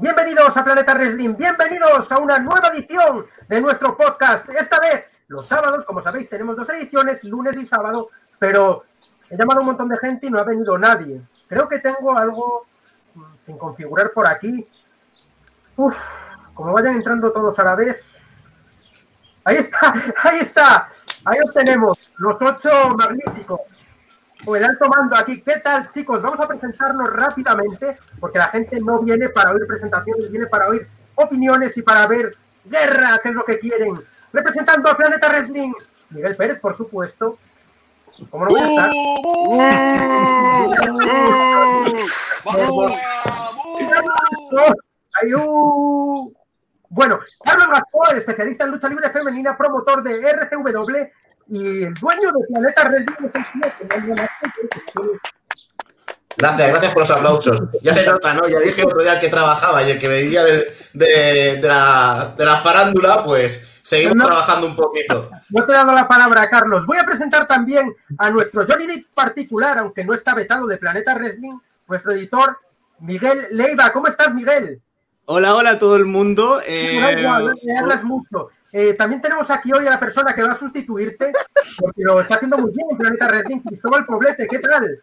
Bienvenidos a Planeta Wrestling, bienvenidos a una nueva edición de nuestro podcast. Esta vez, los sábados, como sabéis, tenemos dos ediciones, lunes y sábado, pero he llamado a un montón de gente y no ha venido nadie. Creo que tengo algo mm, sin configurar por aquí. Uf, como vayan entrando todos a la vez. Ahí está, ahí está. Ahí os tenemos, los ocho magníficos. O el alto mando aquí. ¿Qué tal, chicos? Vamos a presentarnos rápidamente, porque la gente no viene para oír presentaciones, viene para oír opiniones y para ver guerra, que es lo que quieren. Representando a Planeta Wrestling, Miguel Pérez, por supuesto. ¿Cómo no voy a estar? Ayú. Bueno, Carlos Gaspar, especialista en lucha libre femenina, promotor de RCW y el dueño de Planeta Wrestling. Gracias, gracias por los aplausos. Ya se nota, ¿no? Ya dije otro día el que trabajaba y el que venía de, de, de, la, de la farándula, pues seguimos No. trabajando un poquito. No te he dado la palabra, Carlos. Voy a presentar también a nuestro Johnny Depp particular, aunque no está vetado de Planeta Wrestling, nuestro editor, Miguel Leiva. ¿Cómo estás, Miguel? Hola, hola a todo el mundo. Eh, hablas mucho. Eh, también tenemos aquí hoy a la persona que va a sustituirte, porque lo está haciendo muy bien en Planeta Wrestling, Cristóbal Poblete. ¿Qué tal?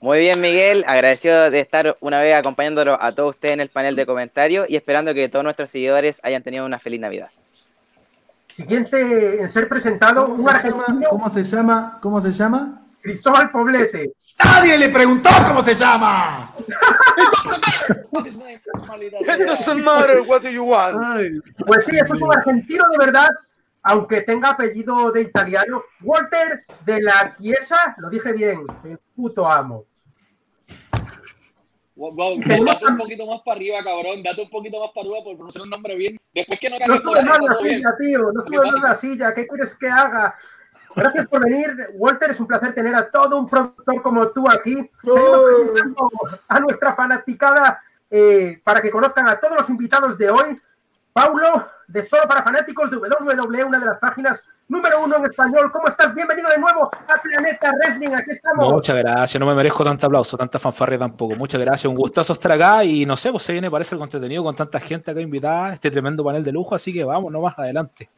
Muy bien, Miguel. Agradecido de estar una vez acompañándolo a todos ustedes en el panel de comentarios y esperando que todos nuestros seguidores hayan tenido una feliz Navidad. Siguiente en ser presentado, ¿Cómo un se, llama? argentino, ¿Cómo se llama? ¿Cómo se llama? Cristóbal Poblete. ¡Nadie le preguntó cómo se llama! It doesn't matter what do you want. ay, Pues sí, eso es un argentino de verdad, aunque tenga apellido de italiano. Walter de la Chiesa, lo dije bien, el puto amo. Wow, wow, date un poquito más para arriba, cabrón. Date un poquito más para arriba por pronunciar un nombre bien. Después que no No cagues por ahí, está la silla, tío, no sube más la silla, ¿qué quieres que haga? Gracias por venir, Walter, es un placer tener a todo un productor como tú aquí. Seguimos presentando a nuestra fanaticada eh, para que conozcan a todos los invitados de hoy. Paulo, de Solo para Fanáticos de WWE, una de las páginas número uno en español. ¿Cómo estás? Bienvenido de nuevo a Planeta Wrestling, aquí estamos. Muchas gracias, no me merezco tanto aplauso, tanta fanfarria tampoco. Muchas gracias, un gustazo estar acá y no sé, pues se viene parece algo entretenido con tanta gente acá invitada, este tremendo panel de lujo, así que vamos, no más adelante.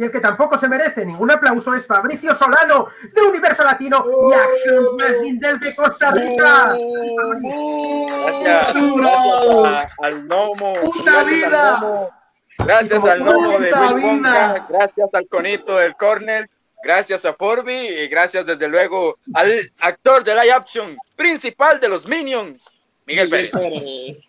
Y el que tampoco se merece ningún aplauso es Fabricio Solano, de Universo Latino y Action Wrestling desde Costa Rica. Gracias, gracias a- al Nomo. ¡Puta vida! Al Nomo, gracias al Nomo de ¡Puta Will vida! Wonka, gracias al Conito del Corner, gracias a Forby y gracias desde luego al actor de live action principal de los Minions, Miguel Pérez.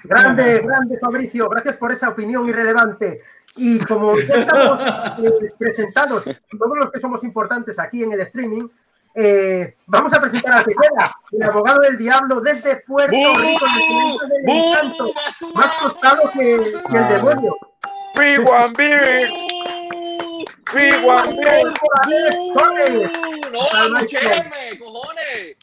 Grande, grande Fabricio, gracias por esa opinión irrelevante. Y como ya estamos eh, presentados, todos los que somos importantes aquí en el streaming, eh, vamos a presentar a Tejeda, el abogado del diablo desde Puerto Rico, el del encanto, más costado que, que el demonio. We want beers, we want beers. No, escuchéme, cojones.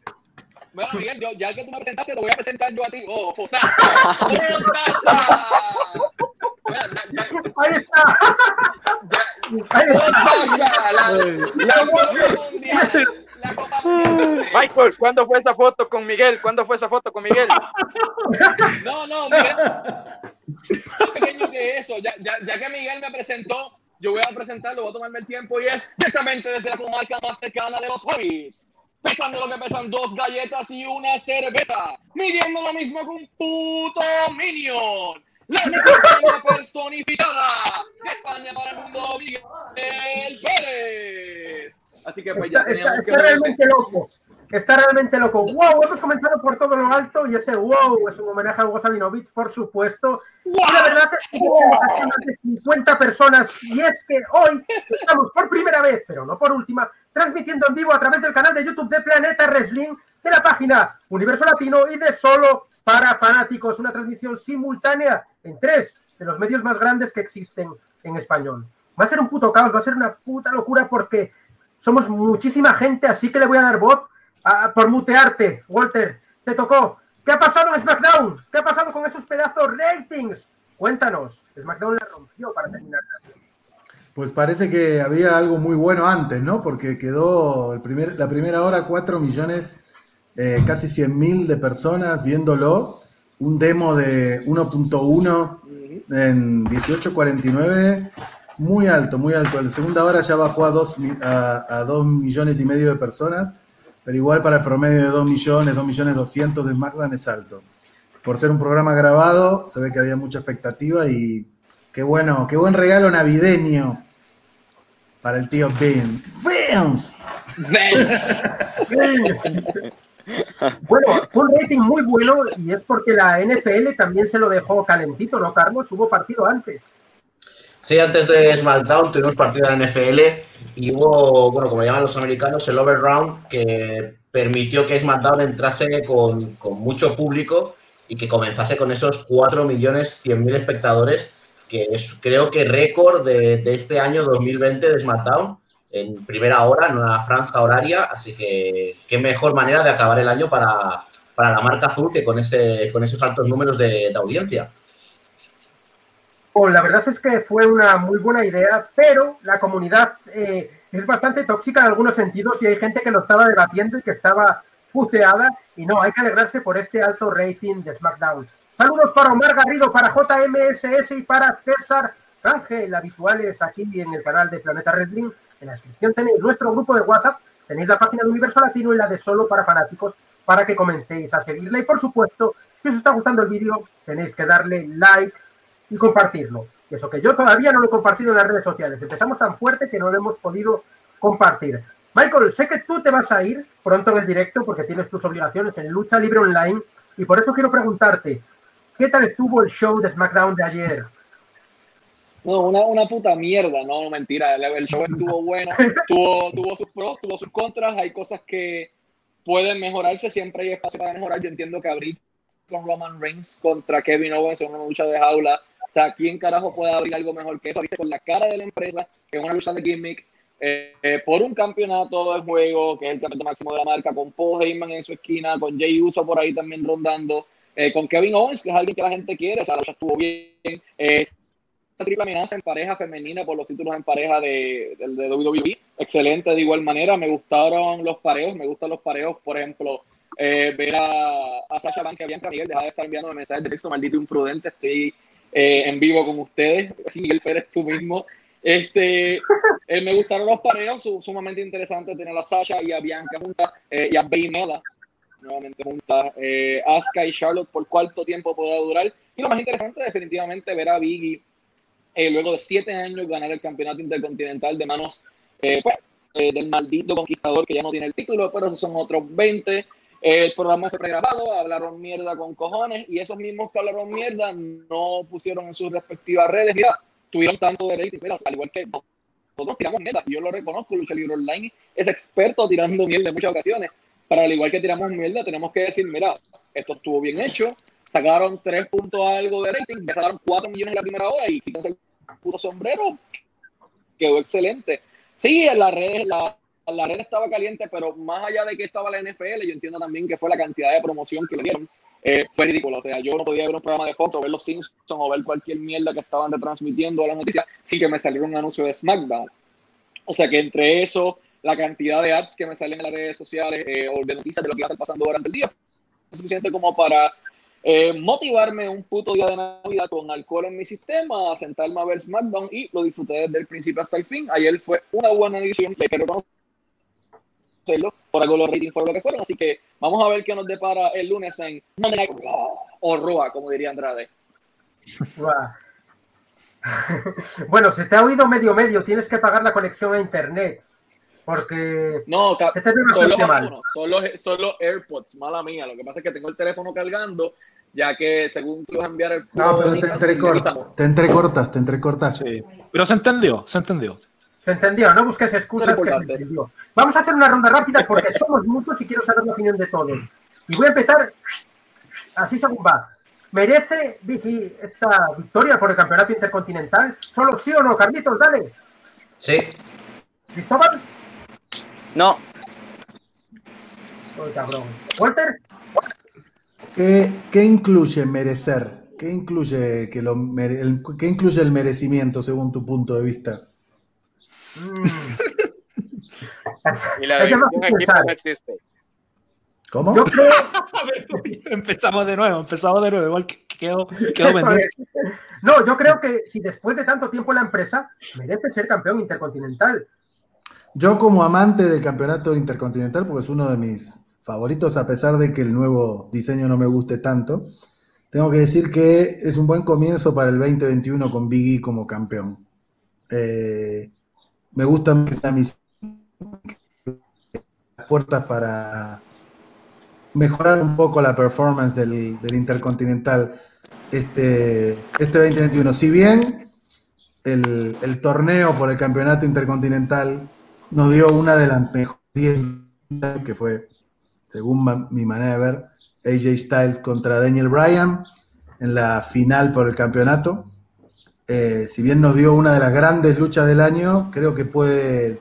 Bueno, Miguel, yo- ya que tú me presentaste, te voy a presentar yo a ti. Oh, fotaza. ¡Fotaza! Ya- Ahí está. Ahí está. La, la Copa Mundial. La Copa Mundial. Michael, ¿cuándo fue esa foto con Miguel? ¿Cuándo fue esa foto con Miguel? No, no, Miguel. Más pequeño que eso. Ya, ya, ya que Miguel me presentó, yo voy a presentarlo, voy a tomarme el tiempo y es directamente desde la comarca más cercana de los hobbits. Pesando lo que pesan dos galletas y una cerveza. Midiendo lo mismo que un puto minion. La única personificada de España para el mundo, Miguel Pérez. Así que pues ya Está, está- que está realmente loco. Está realmente loco. ¡Wow! Hemos comenzado por todo lo alto y ese wow es un homenaje a Hugo Sabinovich, por supuesto. Y la verdad es que tenemos aquí más de 50 personas y es que hoy estamos por primera vez, pero no por última, transmitiendo en vivo a través del canal de YouTube de Planeta Wrestling, de la página Universo Latino y de Solo para Fanáticos. Una transmisión simultánea en tres de los medios más grandes que existen en español. Va a ser un puto caos, va a ser una puta locura porque somos muchísima gente, así que le voy a dar voz a- por mutearte. Walter, te tocó. ¿Qué ha pasado en SmackDown? ¿Qué ha pasado con esos pedazos ratings? Cuéntanos. SmackDown la rompió para terminar. Pues parece que había algo muy bueno antes, ¿no? Porque quedó el primer, la primera hora 4 millones, eh, casi 100 mil de personas viéndolo. un demo de 1.1 en 18.49, muy alto, muy alto. La segunda hora ya bajó a 2 a, a dos millones y medio de personas, pero igual para el promedio de 2 millones, 2 millones 200 de SmackDown es alto. Por ser un programa grabado, se ve que había mucha expectativa y qué bueno, qué buen regalo navideño para el tío Ben. ¡Vince! Bueno, fue un rating muy bueno y es porque la NFL también se lo dejó calentito, ¿no, Carlos? Hubo partido antes. Sí, antes de SmackDown tuvimos partido de NFL y hubo, bueno, como llaman los americanos, el overround que permitió que SmackDown entrase con, mucho público y que comenzase con esos 4 millones 100 mil espectadores, que es creo que récord de, de este año 2020 de SmackDown en primera hora, en una franja horaria, así que qué mejor manera de acabar el año para, para la marca azul que con, ese, con esos altos números de, de audiencia. Pues la verdad es que fue una muy buena idea, pero la comunidad eh, es bastante tóxica en algunos sentidos y hay gente que lo estaba debatiendo y que estaba puteada y no, hay que alegrarse por este alto rating de SmackDown. Saludos para Omar Garrido, para JMSS y para César Ángel, habituales aquí en el canal de Planeta Wrestling. En la descripción tenéis nuestro grupo de WhatsApp, tenéis la página de Universo Latino y la de Solo para Fanáticos para que comencéis a seguirla. Y por supuesto, si os está gustando el vídeo, tenéis que darle like y compartirlo. Eso que yo todavía no lo he compartido en las redes sociales. Empezamos tan fuerte que no lo hemos podido compartir. Michael, sé que tú te vas a ir pronto en el directo porque tienes tus obligaciones en Lucha Libre Online y por eso quiero preguntarte, ¿qué tal estuvo el show de SmackDown de ayer? No, una, una puta mierda, no, no, mentira. El, show estuvo bueno, tuvo, tuvo sus pros, tuvo sus contras, hay cosas que pueden mejorarse, siempre hay espacio para mejorar. Yo entiendo que abrir con Roman Reigns contra Kevin Owens en una lucha de jaula, o sea, ¿quién carajo puede abrir algo mejor que eso? ¿Viste? Con la cara de la empresa, que es una lucha de gimmick, eh, eh, por un campeonato de juego, que es el campeonato máximo de la marca, con Paul Heyman en su esquina, con Jay Uso por ahí también rondando, eh, con Kevin Owens, que es alguien que la gente quiere, o sea, la lucha estuvo bien. Triple amenaza en pareja femenina por los títulos en pareja de, de, de WWE. Excelente de igual manera. Me gustaron los pareos, me gustan los pareos. Por ejemplo, eh, ver a, a Sasha Banks y a Bianca Miguel, deja de estar enviando mensajes de texto, maldito imprudente. Estoy eh, en vivo con ustedes. Sí, Miguel Pérez, tú mismo. Este, eh, me gustaron los pareos, su, sumamente interesante tener a Sasha y a Bianca juntas eh, y a Baymela nuevamente juntas. Eh, Asuka y Charlotte por cuánto tiempo pueda durar. Y lo más interesante, definitivamente, ver a Biggie eh, luego de siete años ganar el campeonato intercontinental de manos eh, pues, eh, del maldito conquistador que ya no tiene el título, pero son otros 20. el programa fue pregrabado, hablaron mierda con cojones y esos mismos que hablaron mierda no pusieron en sus respectivas redes. Mira, tuvieron tanto de rating, mira, al igual que nosotros tiramos mierda, yo lo reconozco, Lucha Libre Online es experto tirando mierda en muchas ocasiones, pero al igual que tiramos mierda, tenemos que decir, mira, esto estuvo bien hecho, sacaron 3 puntos algo de rating, sacaron 4 millones en la primera hora y quítanse el puto sombrero, quedó excelente. Sí, en la red, la, la red estaba caliente, pero más allá de que estaba la NFL, yo entiendo también que fue la cantidad de promoción que le dieron. Eh, fue ridículo. O sea, yo no podía ver un programa de Fox o ver los Simpsons o ver cualquier mierda que estaban retransmitiendo a la noticia sin que me saliera un anuncio de SmackDown. O sea, que entre eso, la cantidad de ads que me salen en las redes sociales eh, o de noticias de lo que iba a estar pasando durante el día, es suficiente como para eh, motivarme un puto día de Navidad con alcohol en mi sistema, a sentarme a ver SmackDown y lo disfruté desde el principio hasta el fin. Ayer fue una buena edición, le quiero conocerlo, por algo los ratings fueron lo que fueron, así que vamos a ver qué nos depara el lunes en Monday Night Raw, o Roa, como diría Andrade. bueno, se te ha oído medio medio, tienes que pagar la conexión a internet. Porque no, se te ve solo, mal. solo, solo AirPods, mala mía. Lo que pasa es que tengo el teléfono cargando, ya que según tú vas a enviar el No, pero te entrecortas, te entrecortas, te entrecortas. Sí. Pero se entendió, se entendió. Se entendió, no busques excusas. Que se entendió. Vamos a hacer una ronda rápida porque somos muchos y quiero saber la opinión de todos. Y voy a empezar así según va. ¿Merece Vicky esta victoria por el campeonato intercontinental? ¿Solo sí o no? Carlitos, dale. Sí. ¿Cristóbal? No. Oh, cabrón. ¿Walter? ¿Qué, qué incluye merecer? ¿Qué incluye, que lo mere- el, ¿Qué incluye el merecimiento según tu punto de vista? Y la no existe. ¿Cómo? Yo creo, empezamos de nuevo, empezamos de nuevo. Igual que quedó, quedó no, yo creo que si después de tanto tiempo la empresa merece ser campeón intercontinental. Yo como amante del campeonato intercontinental, porque es uno de mis favoritos, a pesar de que el nuevo diseño no me guste tanto, tengo que decir que es un buen comienzo para el 2021 con Biggie como campeón. Eh, me gustan mis puertas para mejorar un poco la performance del, Intercontinental este, este 2021. Si bien el, el torneo por el campeonato intercontinental nos dio una de las mejores 10 que fue, según ma- mi manera de ver, AJ Styles contra Daniel Bryan en la final por el campeonato. Eh, si bien nos dio una de las grandes luchas del año, creo que puede,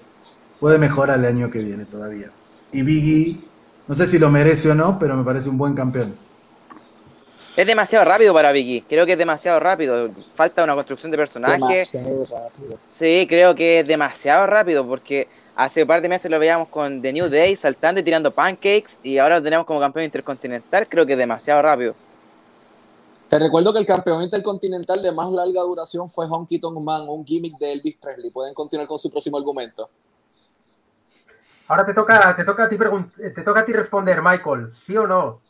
puede mejorar el año que viene todavía. Y Biggie, no sé si lo merece o no, pero me parece un buen campeón. Es demasiado rápido para Vicky. Creo que es demasiado rápido. Falta una construcción de personaje. Demasiado rápido. Sí, creo que es demasiado rápido porque hace un par de meses lo veíamos con The New Day saltando y tirando pancakes y ahora lo tenemos como campeón intercontinental. Creo que es demasiado rápido. Te recuerdo que el campeón intercontinental de más larga duración fue Honky Tonk Man, un gimmick de Elvis Presley. Pueden continuar con su próximo argumento. Ahora te toca, te toca a ti eh, te toca a ti responder, Michael, ¿sí o no?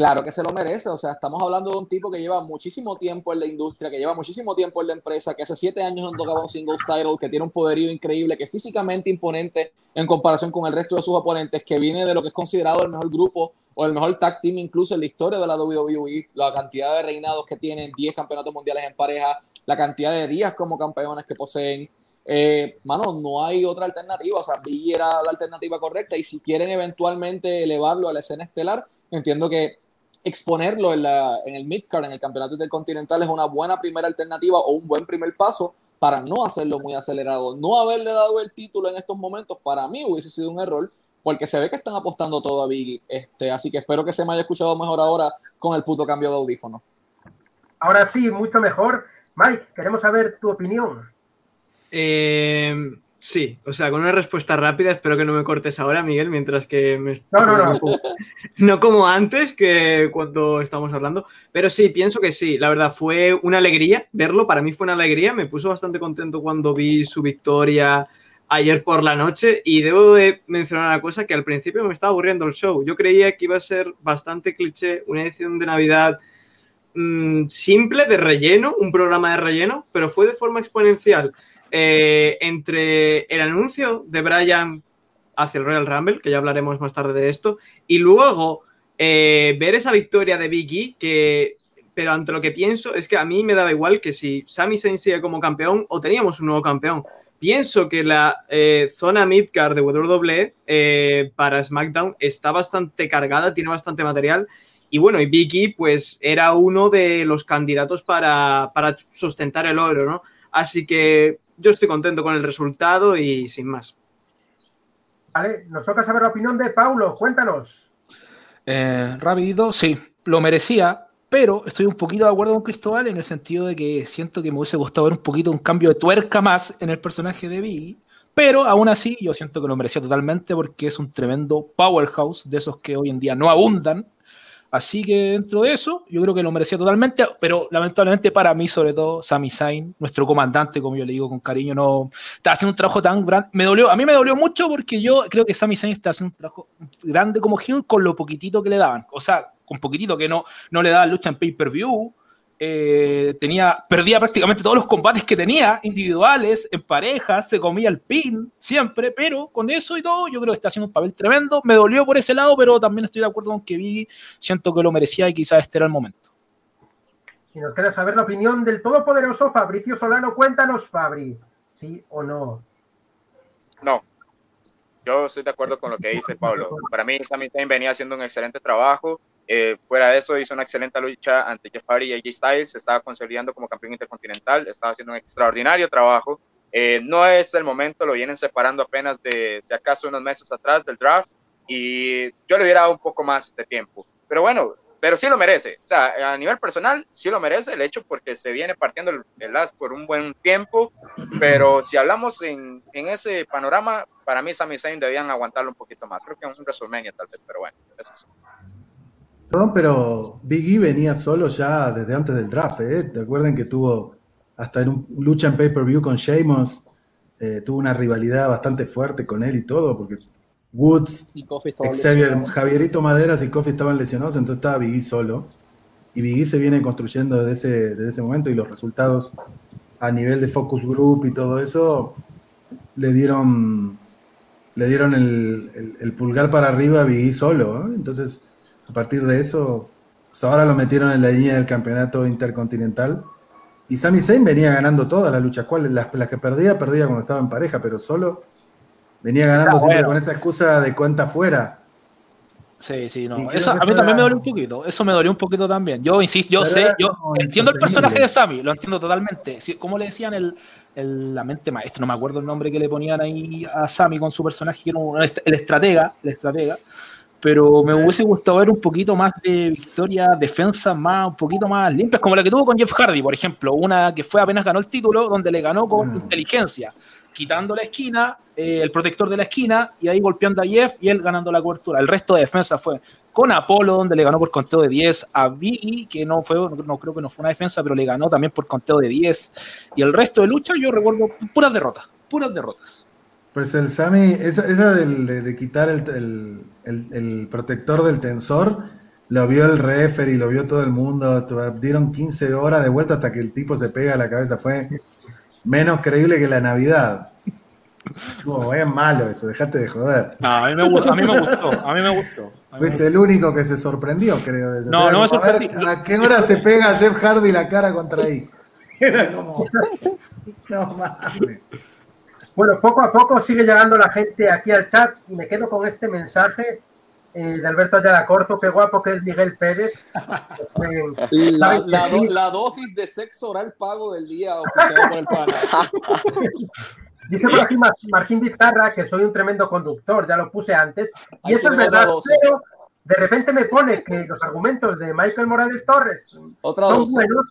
Claro que se lo merece, o sea, estamos hablando de un tipo que lleva muchísimo tiempo en la industria, que lleva muchísimo tiempo en la empresa, que hace siete años no tocaba un singles title, que tiene un poderío increíble, que es físicamente imponente en comparación con el resto de sus oponentes, que viene de lo que es considerado el mejor grupo o el mejor tag team incluso en la historia de la WWE, la cantidad de reinados que tienen, 10 campeonatos mundiales en pareja, la cantidad de días como campeones que poseen. Eh, mano, no hay otra alternativa, o sea, Biggie era la alternativa correcta y si quieren eventualmente elevarlo a la escena estelar, entiendo que exponerlo en, la, en el midcard, en el campeonato intercontinental, es una buena primera alternativa o un buen primer paso para no hacerlo muy acelerado. No haberle dado el título en estos momentos, para mí hubiese sido un error, porque se ve que están apostando todo a Biggie. Este, así que espero que se me haya escuchado mejor ahora con el puto cambio de audífono. Ahora sí, mucho mejor. Mike, queremos saber tu opinión. Eh, sí, o sea, con una respuesta rápida, espero que no me cortes ahora, Miguel, mientras que me... No, no, no. No como antes, que cuando estábamos hablando, pero sí, pienso que sí, la verdad fue una alegría verlo, para mí fue una alegría, me puso bastante contento cuando vi su victoria ayer por la noche y debo de mencionar una cosa que al principio me estaba aburriendo el show, yo creía que iba a ser bastante cliché, una edición de Navidad mm, simple, de relleno, un programa de relleno, pero fue de forma exponencial. Eh, entre el anuncio de Brian hacia el Royal Rumble, que ya hablaremos más tarde de esto, y luego eh, ver esa victoria de Big E, que, pero ante lo que pienso es que a mí me daba igual que si Sami Zayn sigue como campeón o teníamos un nuevo campeón. Pienso que la eh, zona midcard de WWE eh, para SmackDown está bastante cargada, tiene bastante material. Y bueno, y Big E, pues era uno de los candidatos para, para sustentar el oro, ¿no? Así que yo estoy contento con el resultado y sin más. Vale, nos toca saber la opinión de Paulo, cuéntanos. Eh, rapidito, sí, lo merecía, pero estoy un poquito de acuerdo con Cristóbal en el sentido de que siento que me hubiese gustado ver un poquito un cambio de tuerca más en el personaje de Biggie, pero aún así yo siento que lo merecía totalmente porque es un tremendo powerhouse de esos que hoy en día no abundan. Así que dentro de eso, yo creo que lo merecía totalmente, pero lamentablemente para mí, sobre todo, Sami Zayn, nuestro comandante, como yo le digo con cariño, no está haciendo un trabajo tan grande. Me dolió, a mí me dolió mucho porque yo creo que Sami Zayn está haciendo un trabajo grande como Hill con lo poquitito que le daban. O sea, con poquitito que no, no le daban lucha en pay-per-view. Eh, tenía, perdía prácticamente todos los combates que tenía, individuales, en parejas, se comía el pin siempre, pero con eso y todo, yo creo que está haciendo un papel tremendo. Me dolió por ese lado, pero también estoy de acuerdo con que vi, siento que lo merecía y quizás este era el momento. Y nos queda saber la opinión del todopoderoso Fabricio Solano. Cuéntanos, Fabri, ¿sí o no? No. Yo estoy de acuerdo con lo que dice Pablo. Para mí, Sami Zayn venía haciendo un excelente trabajo. Eh, fuera de eso, hizo una excelente lucha ante Jeff Hardy y AJ Styles. Se estaba consolidando como campeón intercontinental. Estaba haciendo un extraordinario trabajo. Eh, no es el momento, lo vienen separando apenas de, de acaso unos meses atrás del draft. Y yo le hubiera dado un poco más de tiempo. Pero bueno, pero sí lo merece. O sea, a nivel personal, sí lo merece el hecho porque se viene partiendo el, el as por un buen tiempo. Pero si hablamos en, en ese panorama, para mí Sami Zayn debían aguantarlo un poquito más. Creo que en un WrestleMania tal vez, pero bueno. Eso es. Perdón, pero Big E venía solo ya desde antes del draft, ¿eh? ¿Te acuerdan que tuvo hasta en un lucha en pay-per-view con Sheamus? eh, tuvo una rivalidad bastante fuerte con él y todo, porque Woods, Y Xavier, lesionado. Javierito Maderas y Kofi estaban lesionados, entonces estaba Big E solo. Y Big E se viene construyendo desde ese, desde ese momento y los resultados a nivel de focus group y todo eso le dieron le dieron el, el- el pulgar para arriba a Big E solo. ¿eh? Entonces, a partir de eso, pues ahora lo metieron en la línea del campeonato intercontinental. Y Sami Zayn venía ganando todas las luchas. ¿Cuáles? Las, las que perdía, perdía cuando estaba en pareja, pero solo venía ganando siempre bueno. con esa excusa de cuenta fuera. Sí, sí, no. Eso, a mí también me dolió un poquito. Eso me dolió un poquito también. Yo insisto, yo Pero sé, yo como entiendo el personaje de Sammy, lo entiendo totalmente. Sí, ¿Cómo le decían el, el- la mente maestra? No me acuerdo el nombre que le ponían ahí a Sammy con su personaje, que era un- el estratega, el estratega. Pero me hubiese gustado ver un poquito más de victoria, defensa más, un poquito más limpias, como la que tuvo con Jeff Hardy, por ejemplo. Una que fue apenas ganó el título, donde le ganó con Mm. inteligencia, quitando la esquina, eh, el protector de la esquina, y ahí golpeando a Jeff y él ganando la cobertura. El resto de defensa fue con Apolo, donde le ganó por conteo de 10 a Biggie, que no fue, no creo que no fue una defensa, pero le ganó también por conteo de 10. Y el resto de lucha, yo recuerdo puras derrotas, puras derrotas. Pues el Sami, esa, esa del- de, de quitar el, el- el- el protector del tensor, lo vio el referee, lo vio todo el mundo, dieron 15 horas de vuelta hasta que el tipo se pega a la cabeza, fue menos creíble que la Navidad. Estuvo bien malo eso, dejate de joder. No, a mí me, gu- a mí me gustó, a mí me gustó. Fuiste el único que se sorprendió, creo. de. No, no me como, a ver, sorprendí. ¿A qué hora se pega Jeff Hardy la cara contra ahí? Era como... No mames. Bueno, poco a poco sigue llegando la gente aquí al chat y me quedo con este mensaje eh, de Alberto Ayala Corzo, qué guapo que es Miguel Pérez. Eh, La, ¿sabes la do- la dosis de sexo oral pago del día por el. Dice por aquí Mar- Martín Vizcarra que soy un tremendo conductor, ya lo puse antes, y Ahí eso es verdad, pero de repente me pone que los argumentos de Michael Morales Torres Otra son dosis. buenos,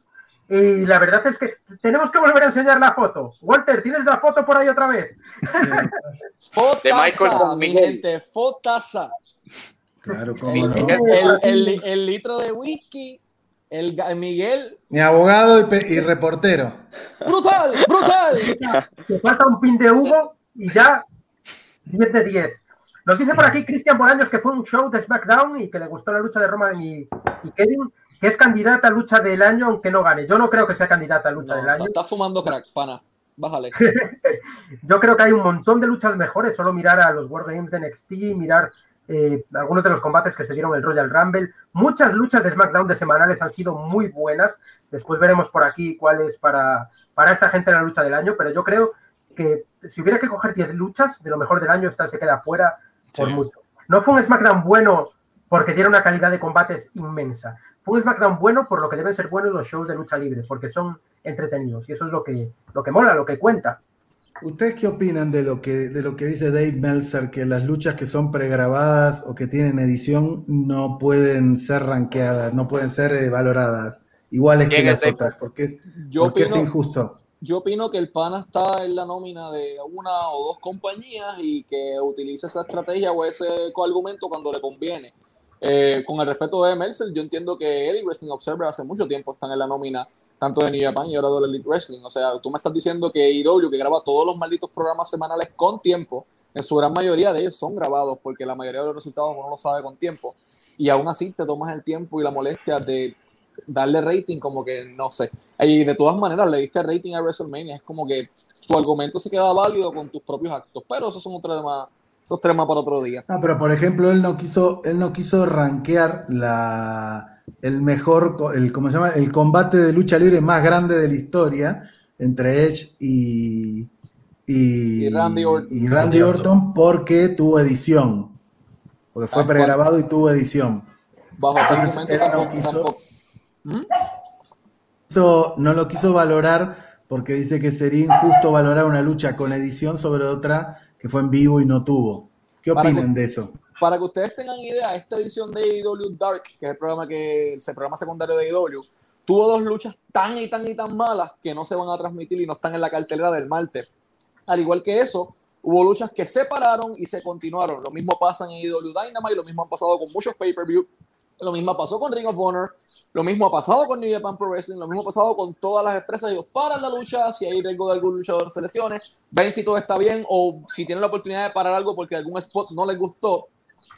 y la verdad es que tenemos que volver a enseñar la foto. Walter, ¿tienes la foto por ahí otra vez? Fotaza, De Michael mi gente, fotaza. Claro, cómo El, no. el- el- el litro de whisky, el Miguel, Mi abogado y, reportero. brutal, brutal. Te falta un pin de Hugo y ya 10 de 10. Nos dice por aquí Cristian Bolaños que fue un show de SmackDown y que le gustó la lucha de Roman y, y Kevin, que es candidata a lucha del año aunque no gane. Yo no creo que sea candidata a lucha No, del año. Estás fumando crack, pana. Bájale. Yo creo que hay un montón de luchas mejores, solo mirar a los World Games de NXT, mirar eh, algunos de los combates que se dieron en el Royal Rumble. Muchas luchas de SmackDown de semanales han sido muy buenas. Después veremos por aquí cuál es para, para esta gente la lucha del año, pero yo creo que si hubiera que coger 10 luchas de lo mejor del año, esta se queda fuera por Sí. mucho. No fue un SmackDown bueno porque diera una calidad de combates inmensa. Fue un SmackDown bueno por lo que deben ser buenos los shows de lucha libre, porque son entretenidos y eso es lo que, lo que mola, lo que cuenta. ¿Ustedes qué opinan de lo que, de lo que dice Dave Meltzer, que las luchas que son pregrabadas o que tienen edición no pueden ser rankeadas, no pueden ser eh, valoradas iguales que ¿Quién es las otras? Porque es, Yo porque es opino, injusto. yo opino que el pana está en la nómina de una o dos compañías y que utiliza esa estrategia o ese argumento cuando le conviene. Eh, con el respeto de Mercer, yo entiendo que él y Wrestling Observer hace mucho tiempo están en la nómina tanto de New Japan y ahora de Elite Wrestling. O sea, tú me estás diciendo que IW, que graba todos los malditos programas semanales con tiempo, en su gran mayoría de ellos son grabados porque la mayoría de los resultados uno lo sabe con tiempo. Y aún así te tomas el tiempo y la molestia de darle rating, como que no sé. Y de todas maneras, le diste rating a WrestleMania. Es como que tu argumento se queda válido con tus propios actos. Pero esos son otros temas, esos temas para otro día. No, pero por ejemplo, él no quiso, él no quiso rankear la, el mejor, el, ¿cómo se llama? El combate de lucha libre más grande de la historia entre Edge y, y, Y Randy Orton. y Randy Orton porque tuvo edición. Porque fue Ah, pregrabado y tuvo edición. Bajo ese Entonces, argumento él no tampoco, quiso- tampoco- ¿Mm? Eso no lo quiso valorar porque dice que sería injusto valorar una lucha con edición sobre otra que fue en vivo y no tuvo. ¿Qué opinan que- de eso? Para que ustedes tengan idea, esta edición de AEW Dark, que es el programa que el programa secundario de AEW, tuvo dos luchas tan y tan y tan malas que no se van a transmitir y no están en la cartelera del martes. Al igual que eso, hubo luchas que se pararon y se continuaron. Lo mismo pasa en AEW Dynamite, lo mismo han pasado con muchos pay-per-view Lo mismo pasó con Ring of Honor, lo mismo ha pasado con New Japan Pro Wrestling, lo mismo ha pasado con todas las empresas. Ellos paran la lucha, si hay riesgo de algún luchador se lesione, ven si todo está bien o si tienen la oportunidad de parar algo porque algún spot no les gustó,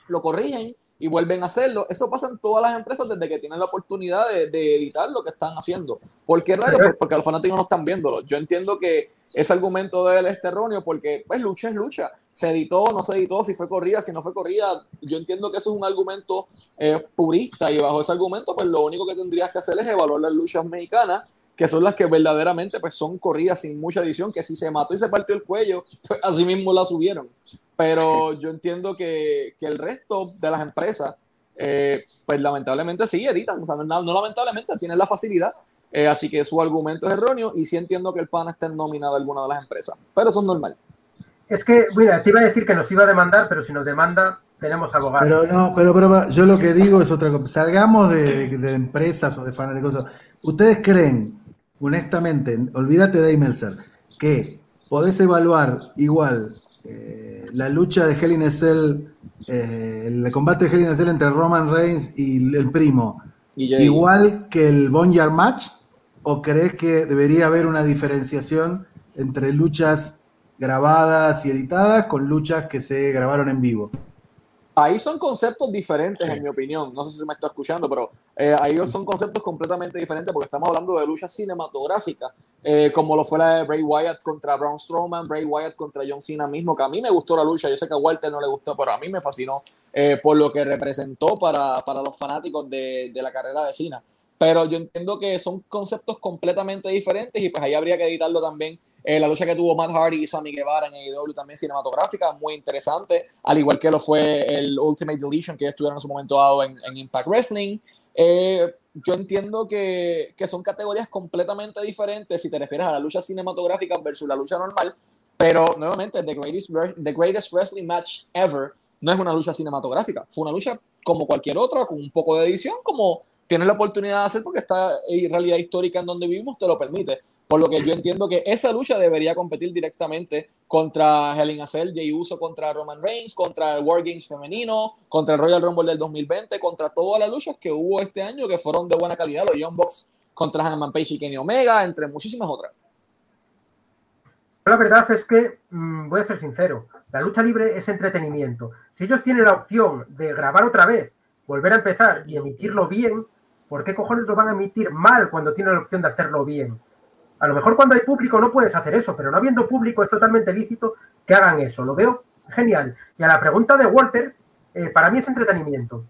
lo corrigen y vuelven a hacerlo. Eso pasa en todas las empresas desde que tienen la oportunidad de, de editar lo que están haciendo. ¿Por qué raro? Porque los fanáticos no están viéndolo. Yo entiendo que ese argumento de él es erróneo porque pues lucha es lucha. Se editó, no se editó, si fue corrida, si no fue corrida. Yo entiendo que eso es un argumento eh, purista y bajo ese argumento pues lo único que tendrías que hacer es evaluar las luchas mexicanas que son las que verdaderamente pues son corridas sin mucha edición, que si se mató y se partió el cuello, pues así mismo la subieron pero yo entiendo que, que el resto de las empresas, eh, pues lamentablemente sí editan, o sea, no, no lamentablemente, tienen la facilidad, eh, así que su argumento es erróneo y sí entiendo que el PAN esté nominado a alguna de las empresas, pero eso es normal. Es que, mira, te iba a decir que nos iba a demandar, pero si nos demanda, tenemos abogado. Pero no, pero, pero, yo lo que digo es otra cosa. Salgamos de, de empresas o de fans de cosas. ¿Ustedes creen, honestamente, olvídate de Meltzer, que podés evaluar igual eh, la lucha de Hell in a Cell, eh, el combate de Hell in a Cell entre Roman Reigns y el primo, igual que el Boneyard Match, o crees que debería haber una diferenciación entre luchas grabadas y editadas con luchas que se grabaron en vivo? ahí son conceptos diferentes, en mi opinión. No sé si me está escuchando, pero eh, ahí son conceptos completamente diferentes porque estamos hablando de luchas cinematográficas, eh, como lo fue la de Bray Wyatt contra Braun Strowman, Bray Wyatt contra John Cena mismo, que a mí me gustó la lucha. Yo sé que a Walter no le gustó, pero a mí me fascinó eh, por lo que representó para, para los fanáticos de, de la carrera de Cena. Pero yo entiendo que son conceptos completamente diferentes y pues ahí habría que editarlo también eh, la lucha que tuvo Matt Hardy y Sammy Guevara en AEW también cinematográfica, muy interesante, al igual que lo fue el Ultimate Deletion que estuvieron en su momento dado en, Impact Wrestling. Eh, yo entiendo que, que, son categorías completamente diferentes si te refieres a la lucha cinematográfica versus la lucha normal, pero nuevamente, The Greatest, the greatest Wrestling Match Ever no es una lucha cinematográfica, fue una lucha como cualquier otra, con un poco de edición, como tienes la oportunidad de hacer porque esta realidad histórica en donde vivimos te lo permite. Por lo que yo entiendo que esa lucha debería competir directamente contra Helen Acel, Jay Uso contra Roman Reigns, contra el War Games femenino, contra el Royal Rumble del 2020, contra todas las luchas que hubo este año que fueron de buena calidad, los Young Bucks contra Hangman Page y Kenny Omega, entre muchísimas otras. La verdad es que, mm, voy a ser sincero, la lucha libre es entretenimiento. Si ellos tienen la opción de grabar otra vez, volver a empezar y emitirlo bien, ¿por qué cojones lo van a emitir mal cuando tienen la opción de hacerlo bien? A lo mejor cuando hay público no puedes hacer eso, pero no habiendo público es totalmente lícito que hagan eso. Lo veo genial. Y a la pregunta de Walter, eh, para mí es entretenimiento.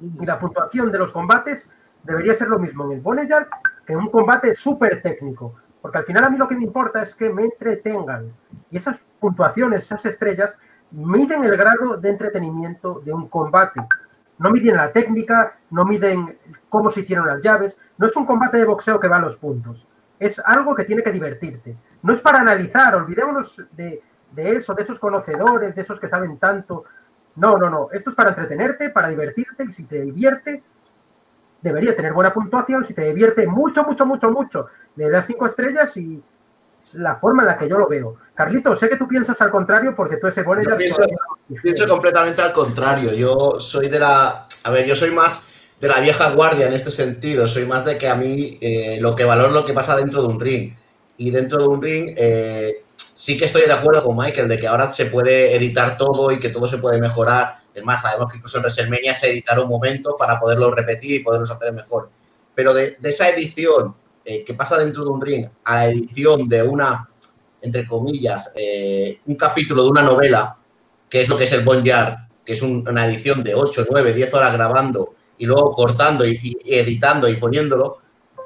Y la puntuación de los combates debería ser lo mismo en el Boneyard que en un combate súper técnico. Porque al final a mí lo que me importa es que me entretengan. Y esas puntuaciones, esas estrellas, miden el grado de entretenimiento de un combate. No miden la técnica, no miden cómo se hicieron las llaves. No es un combate de boxeo que va a los puntos es algo que tiene que divertirte. No es para analizar, olvidémonos de, eso, de esos conocedores, de esos que saben tanto. No, no, no. Esto es para entretenerte, para divertirte y si te divierte, debería tener buena puntuación. Si te divierte mucho, mucho, mucho, mucho, le das cinco estrellas y es la forma en la que yo lo veo. Carlito, sé que tú piensas al contrario porque tú ese bueno ya pienso, pienso completamente al contrario. Yo soy de la. A ver, yo soy más de la vieja guardia en este sentido. Soy más de que a mí eh, lo que valoro lo que pasa dentro de un ring. Y dentro de un ring eh, sí que estoy de acuerdo con Michael de que ahora se puede editar todo y que todo se puede mejorar. Es más, sabemos que incluso en WrestleMania se editaron un momento para poderlo repetir y poderlos hacer mejor. Pero de, esa edición eh, que pasa dentro de un ring a la edición de una, entre comillas, un capítulo de una novela, que es lo que es el Boneyard, que es una edición de 8, 9, 10 horas grabando y luego cortando y, editando y poniéndolo,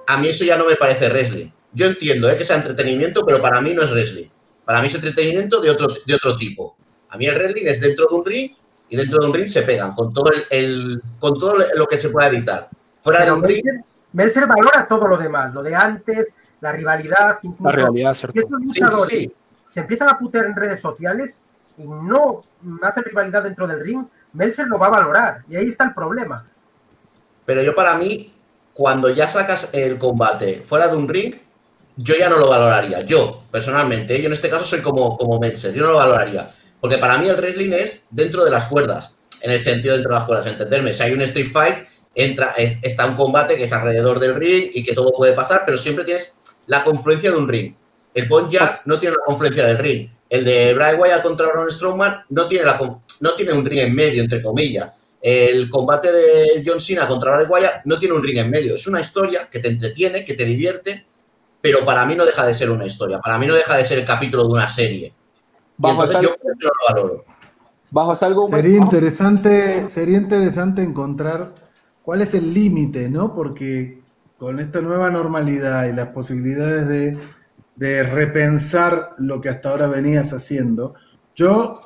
a mí eso ya no me parece wrestling. Yo entiendo ¿eh? que sea entretenimiento, pero para mí no es wrestling. Para mí es entretenimiento de otro, de otro tipo. A mí el wrestling es dentro de un ring y dentro de un ring se pegan con todo el, con todo lo que se pueda editar. Fuera de un ring. Melzer valora todo lo demás, lo de antes, la rivalidad, incluso. La realidad, ¿cierto? se empiezan a putear en redes sociales y no hacen rivalidad dentro del ring, Melzer lo va a valorar. Y ahí está el problema. Pero yo para mí, cuando ya sacas el combate fuera de un ring, yo ya no lo valoraría. Yo, personalmente, yo en este caso soy como, como Meltzer, yo no lo valoraría. Porque para mí el wrestling es dentro de las cuerdas, en el sentido dentro de las cuerdas, entenderme. Si hay un street fight, entra, eh, está un combate que es alrededor del ring y que todo puede pasar, pero siempre tienes la confluencia de un ring. El Bon no tiene la confluencia del ring. El de Bray Wyatt contra Braun Strowman no tiene, la, no tiene un ring en medio, entre comillas. El combate de John Cena contra Bray Wyatt no tiene un ring en medio. Es una historia que te entretiene, que te divierte, pero para mí no deja de ser una historia. Para mí no deja de ser el capítulo de una serie. Bajo esa, yo no lo valoro. bajo ese argumento. Sería interesante, sería interesante encontrar cuál es el límite, ¿no? Porque con esta nueva normalidad y las posibilidades de, de repensar lo que hasta ahora venías haciendo, yo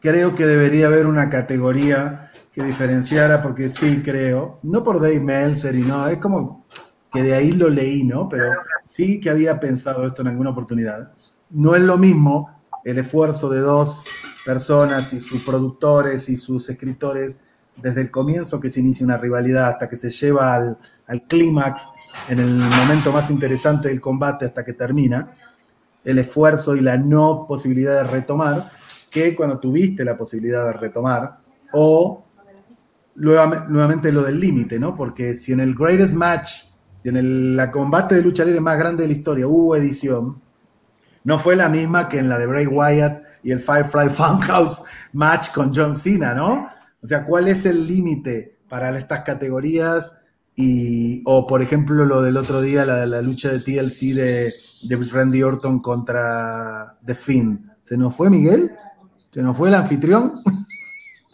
creo que debería haber una categoría que diferenciara, porque sí creo, no por Dave Meltzer y no, es como que de ahí lo leí, ¿no? Pero sí que había pensado esto en alguna oportunidad. No es lo mismo el esfuerzo de dos personas y sus productores y sus escritores desde el comienzo que se inicia una rivalidad hasta que se lleva al, al clímax en el momento más interesante del combate hasta que termina, el esfuerzo y la no posibilidad de retomar, que cuando tuviste la posibilidad de retomar, o nuevamente lo del límite, ¿no? Porque si en el greatest match, si en el la combate de lucha libre más grande de la historia hubo edición, no fue la misma que en la de Bray Wyatt y el Firefly Funhouse match con John Cena, ¿no? O sea, ¿cuál es el límite para estas categorías? Y, o por ejemplo, lo del otro día, la, la lucha de TLC de, de Randy Orton contra The Finn. ¿Se nos fue Miguel? ¿Se nos fue el anfitrión?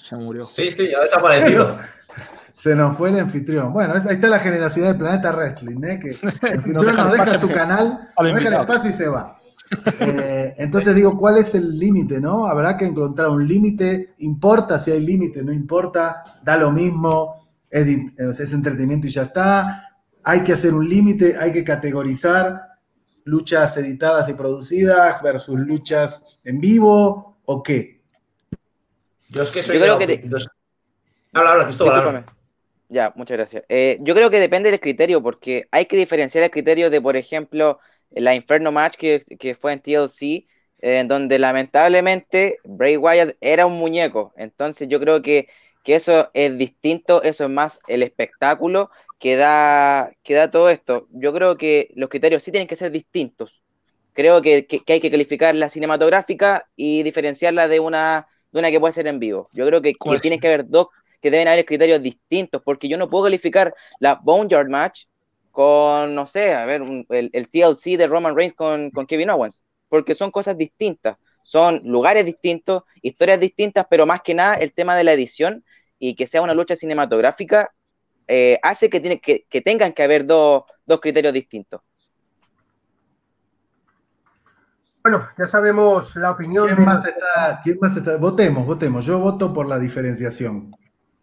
Se murió. Sí, sí, ha desaparecido. Se nos fue el anfitrión. Bueno, ahí está la generosidad de Planeta Wrestling, ¿eh? que el anfitrión nos deja su canal, nos deja el espacio y se va. Eh, entonces digo, ¿cuál es el límite? ¿no? Habrá que encontrar un límite. ¿Importa si hay límite? ¿No importa? Da lo mismo. Es, es entretenimiento y ya está. Hay que hacer un límite, hay que categorizar luchas editadas y producidas versus luchas en vivo o qué. Yo es que soy Yo creo de- que te- Habla, habla, Cristóbal. habla. Discúlpame. Ya, muchas gracias. Eh, yo creo que depende del criterio, porque hay que diferenciar el criterio de, por ejemplo, la Inferno Match que, que fue en TLC, eh, en donde lamentablemente Bray Wyatt era un muñeco. Entonces yo creo que, que eso es distinto, eso es más el espectáculo que da, que da todo esto. Yo creo que los criterios sí tienen que ser distintos. Creo que- que hay que calificar la cinematográfica y diferenciarla de una, de una que puede ser en vivo. Yo creo que, ¿Cómo que que haber dos que deben haber criterios distintos, porque yo no puedo calificar la Boneyard Match con, no sé, a ver, un- el, el TLC de Roman Reigns con, con Kevin Owens, porque son cosas distintas, son lugares distintos, historias distintas, pero más que nada el tema de la edición y que sea una lucha cinematográfica eh, hace que, tiene, que, que tengan que haber dos, dos criterios distintos. Bueno, ya sabemos la opinión ¿Quién de más está? ¿Quién más está? Votemos, votemos. Yo voto por la diferenciación.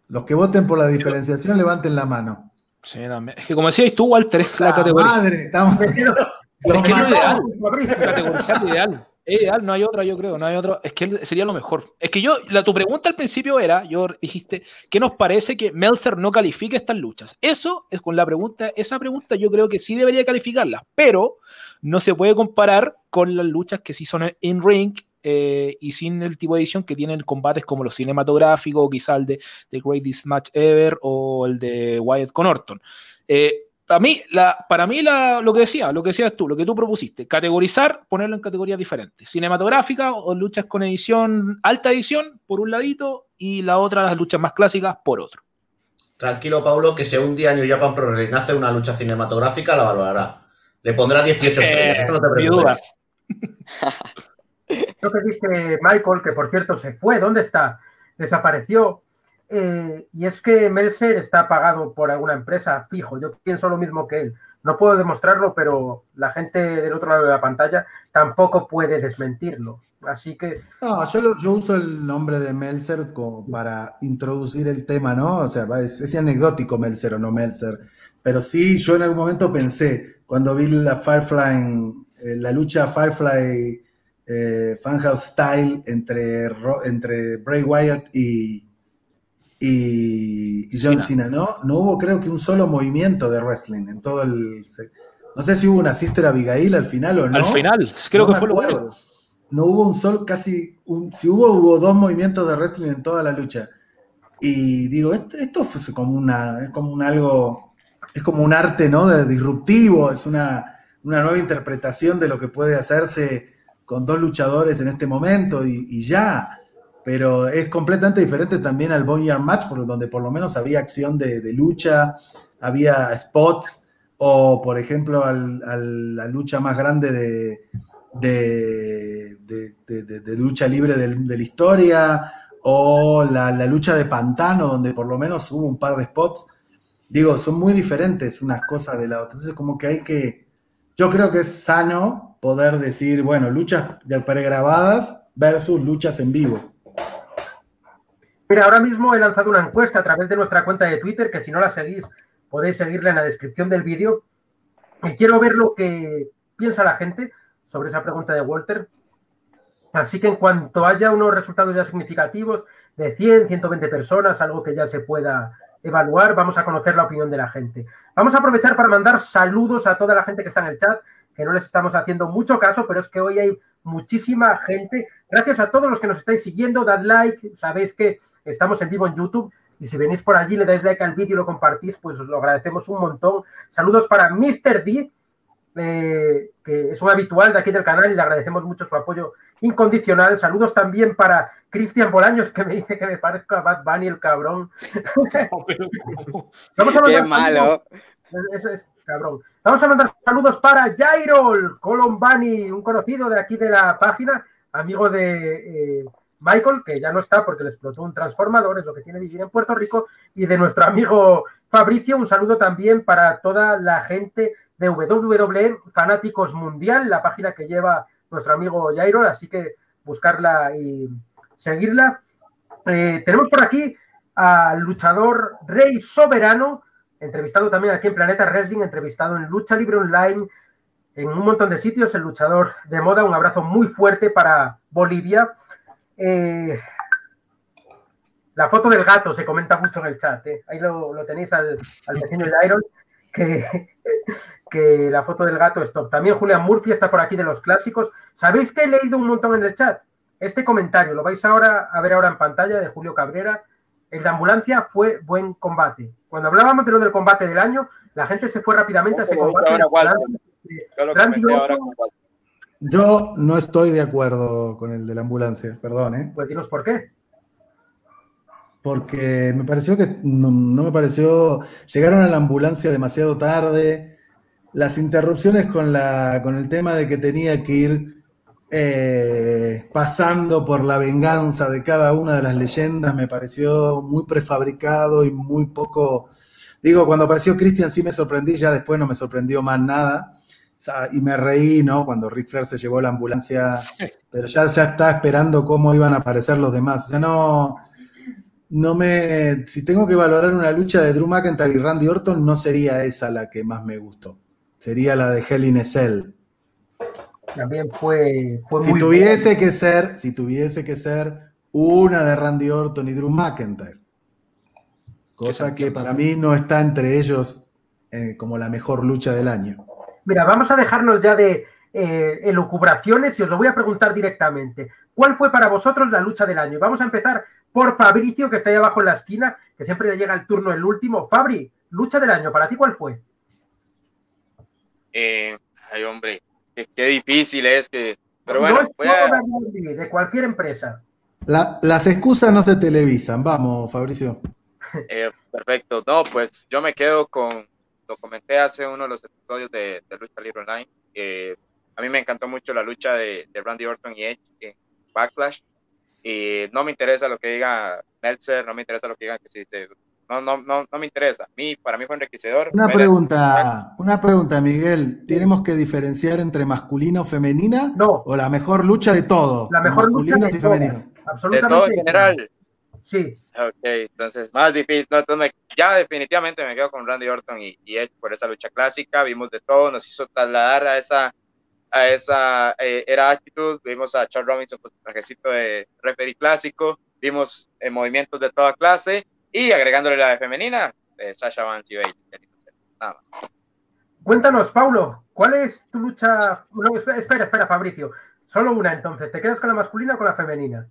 Los que voten por la diferenciación, levanten la mano. Sí, también. Es que como decías tú, Walter, es la ¡La categoría. madre! Estamos... Es que es ideal. Categorizar ideal. Es ideal, no hay otra, yo creo, no hay otra. Es que sería lo mejor. Es que yo, la, tu pregunta al principio era, yo dijiste, ¿qué nos parece que Meltzer no califique estas luchas? Eso es con la pregunta, esa pregunta yo creo que sí debería calificarla, pero no se puede comparar con las luchas que sí son in ring eh, y sin el tipo de edición que tienen combates como los cinematográficos, quizá el de The Greatest Match Ever o el de Wyatt con Orton. Eh, para mí, la, para mí la, lo que decía, lo que decías tú, lo que tú propusiste, categorizar, ponerlo en categorías diferentes. Cinematográfica o luchas con edición, alta edición, por un ladito, y la otra, las luchas más clásicas, por otro. Tranquilo, Pablo, que si un día New Japan Pro Wrestling hace una lucha cinematográfica, la valorará. Le pondrá 18 estrellas, eso no te preocupes. Lo que dice Michael, que por cierto se fue, ¿dónde está? Desapareció. Eh, y es que Melser está pagado por alguna empresa, fijo. Yo pienso lo mismo que él. No puedo demostrarlo, pero la gente del otro lado de la pantalla tampoco puede desmentirlo. Así que No, yo, lo- yo uso el nombre de Melzer como para introducir el tema, ¿no? O sea, es, es anecdótico Melzer o no Melzer. Pero sí, yo en algún momento pensé, cuando vi la Firefly, la lucha Firefly eh, Funhouse Style entre, entre Bray Wyatt y, y, y John Cena, ¿no? No hubo, creo que, un solo movimiento de wrestling en todo el. No sé si hubo una Sister Abigail al final o no. Al final, creo No que fue lo. No hubo un solo, casi, un, si hubo, hubo dos movimientos de wrestling en toda la lucha. Y digo, esto, esto fue como una, es como un algo, es como un arte, ¿no? De disruptivo, es una, una nueva interpretación de lo que puede hacerse con dos luchadores en este momento y, ya. Pero es completamente diferente también al Boneyard Match, donde por lo menos había acción de, lucha, había spots, o por ejemplo la lucha más grande de, lucha libre de, la historia, o la, la lucha de pantano, donde por lo menos hubo un par de spots. Digo, son muy diferentes unas cosas de la otra. Entonces, como que hay que. Yo creo que es sano poder decir, bueno, luchas de pregrabadas versus luchas en vivo. Mira, ahora mismo he lanzado una encuesta a través de nuestra cuenta de Twitter, que si no la seguís, podéis seguirla en la descripción del vídeo. Y quiero ver lo que piensa la gente sobre esa pregunta de Walter. Así que en cuanto haya unos resultados ya significativos de 100, 120 personas, algo que ya se pueda evaluar, vamos a conocer la opinión de la gente. Vamos a aprovechar para mandar saludos a toda la gente que está en el chat, que no les estamos haciendo mucho caso, pero es que hoy hay muchísima gente. Gracias a todos los que nos estáis siguiendo, dad like, sabéis que estamos en vivo en YouTube y si venís por allí, le dais like al vídeo y lo compartís, pues os lo agradecemos un montón. Saludos para Mr. D, eh, que es un habitual de aquí del canal y le agradecemos mucho su apoyo incondicional. Saludos también para Cristian Bolaños, que me dice que me parezco a Bad Bunny, el cabrón. Vamos a Qué mandar malo. saludos. Eso es cabrón. Vamos a mandar saludos para Jairol Colombani, un conocido de aquí de la página, amigo de eh, Michael, que ya no está porque le explotó un transformador, es lo que tiene vivir en Puerto Rico, y de nuestro amigo Fabricio, un saludo también para toda la gente de WWE Fanáticos Mundial, la página que lleva nuestro amigo Jairo, así que buscarla y seguirla. Eh, tenemos por aquí al luchador Rey Soberano, entrevistado también aquí en Planeta Wrestling, entrevistado en Lucha Libre Online, en un montón de sitios, el luchador de moda. Un abrazo muy fuerte para Bolivia. Eh, la foto del gato se comenta mucho en el chat. ¿eh? Ahí lo, lo tenéis al, al pequeño Iron, que, que la foto del gato es top. También Julian Murphy está por aquí de los clásicos. ¿Sabéis que he leído un montón en el chat? Este comentario lo vais ahora a ver ahora en pantalla de Julio Cabrera. El de ambulancia fue buen combate. Cuando hablábamos de lo del combate del año, la gente se fue rápidamente a ese combate. ahora Walter. Yo lo Randy comenté ahora Orton, con Walter. Yo no estoy de acuerdo con el de la ambulancia, perdón, ¿eh? Pues dinos por qué. Porque me pareció que no, no me pareció. Llegaron a la ambulancia demasiado tarde. Las interrupciones con, la, con el tema de que tenía que ir eh, pasando por la venganza de cada una de las leyendas me pareció muy prefabricado y muy poco. Digo, cuando apareció Christian sí me sorprendí, ya después no me sorprendió más nada. Y me reí, ¿no? Cuando Ric Flair se llevó la ambulancia, pero ya, ya estaba esperando cómo iban a aparecer los demás. O sea, no, no me. Si tengo que valorar una lucha de Drew McIntyre y Randy Orton, no sería esa la que más me gustó. Sería la de Hell in a Cell. También fue, fue Si muy tuviese que ser, si tuviese que ser una de Randy Orton y Drew McIntyre. Cosa que para mí no está entre ellos eh, como la mejor lucha del año. Mira, vamos a dejarnos ya de eh, elucubraciones y os lo voy a preguntar directamente. ¿Cuál fue para vosotros la lucha del año? Y Vamos a empezar por Fabricio, que está ahí abajo en la esquina, que siempre le llega el turno el último. Fabri, lucha del año, ¿para ti cuál fue? Eh, ay, hombre, qué, qué difícil es que. Pero no bueno, es voy solo a- de cualquier empresa. La- las excusas no se televisan. Vamos, Fabricio. Eh, perfecto. No, pues yo me quedo con, lo comenté hace uno de los episodios de, de Lucha Libre Online. eh, a mí me encantó mucho la lucha de, de Randy Orton y Edge en Backlash. Y no me interesa lo que diga Meltzer, no me interesa lo que digan que sí, te- no, no, no, no me interesa. A mí, para mí fue enriquecedor. Una pregunta, una pregunta, Miguel. ¿Tenemos que diferenciar entre masculino o femenina? No. ¿O la mejor lucha de todo? La mejor lucha de y todo. femeninos. De Absolutamente. todo en general. Sí, Ok, entonces más difícil. No, entonces me- ya definitivamente me quedo con Randy Orton y, y Edge por esa lucha clásica. Vimos de todo, nos hizo trasladar a esa, a esa eh, era actitud. Vimos a Charles Robinson con su trajecito de referee clásico. Vimos eh, movimientos de toda clase y agregándole la de femenina, Sasha Vance y Bayley. Nada más. Cuéntanos, Paulo, ¿cuál es tu lucha? No, espera, espera, Fabricio. Solo una entonces. ¿Te quedas con la masculina o con la femenina?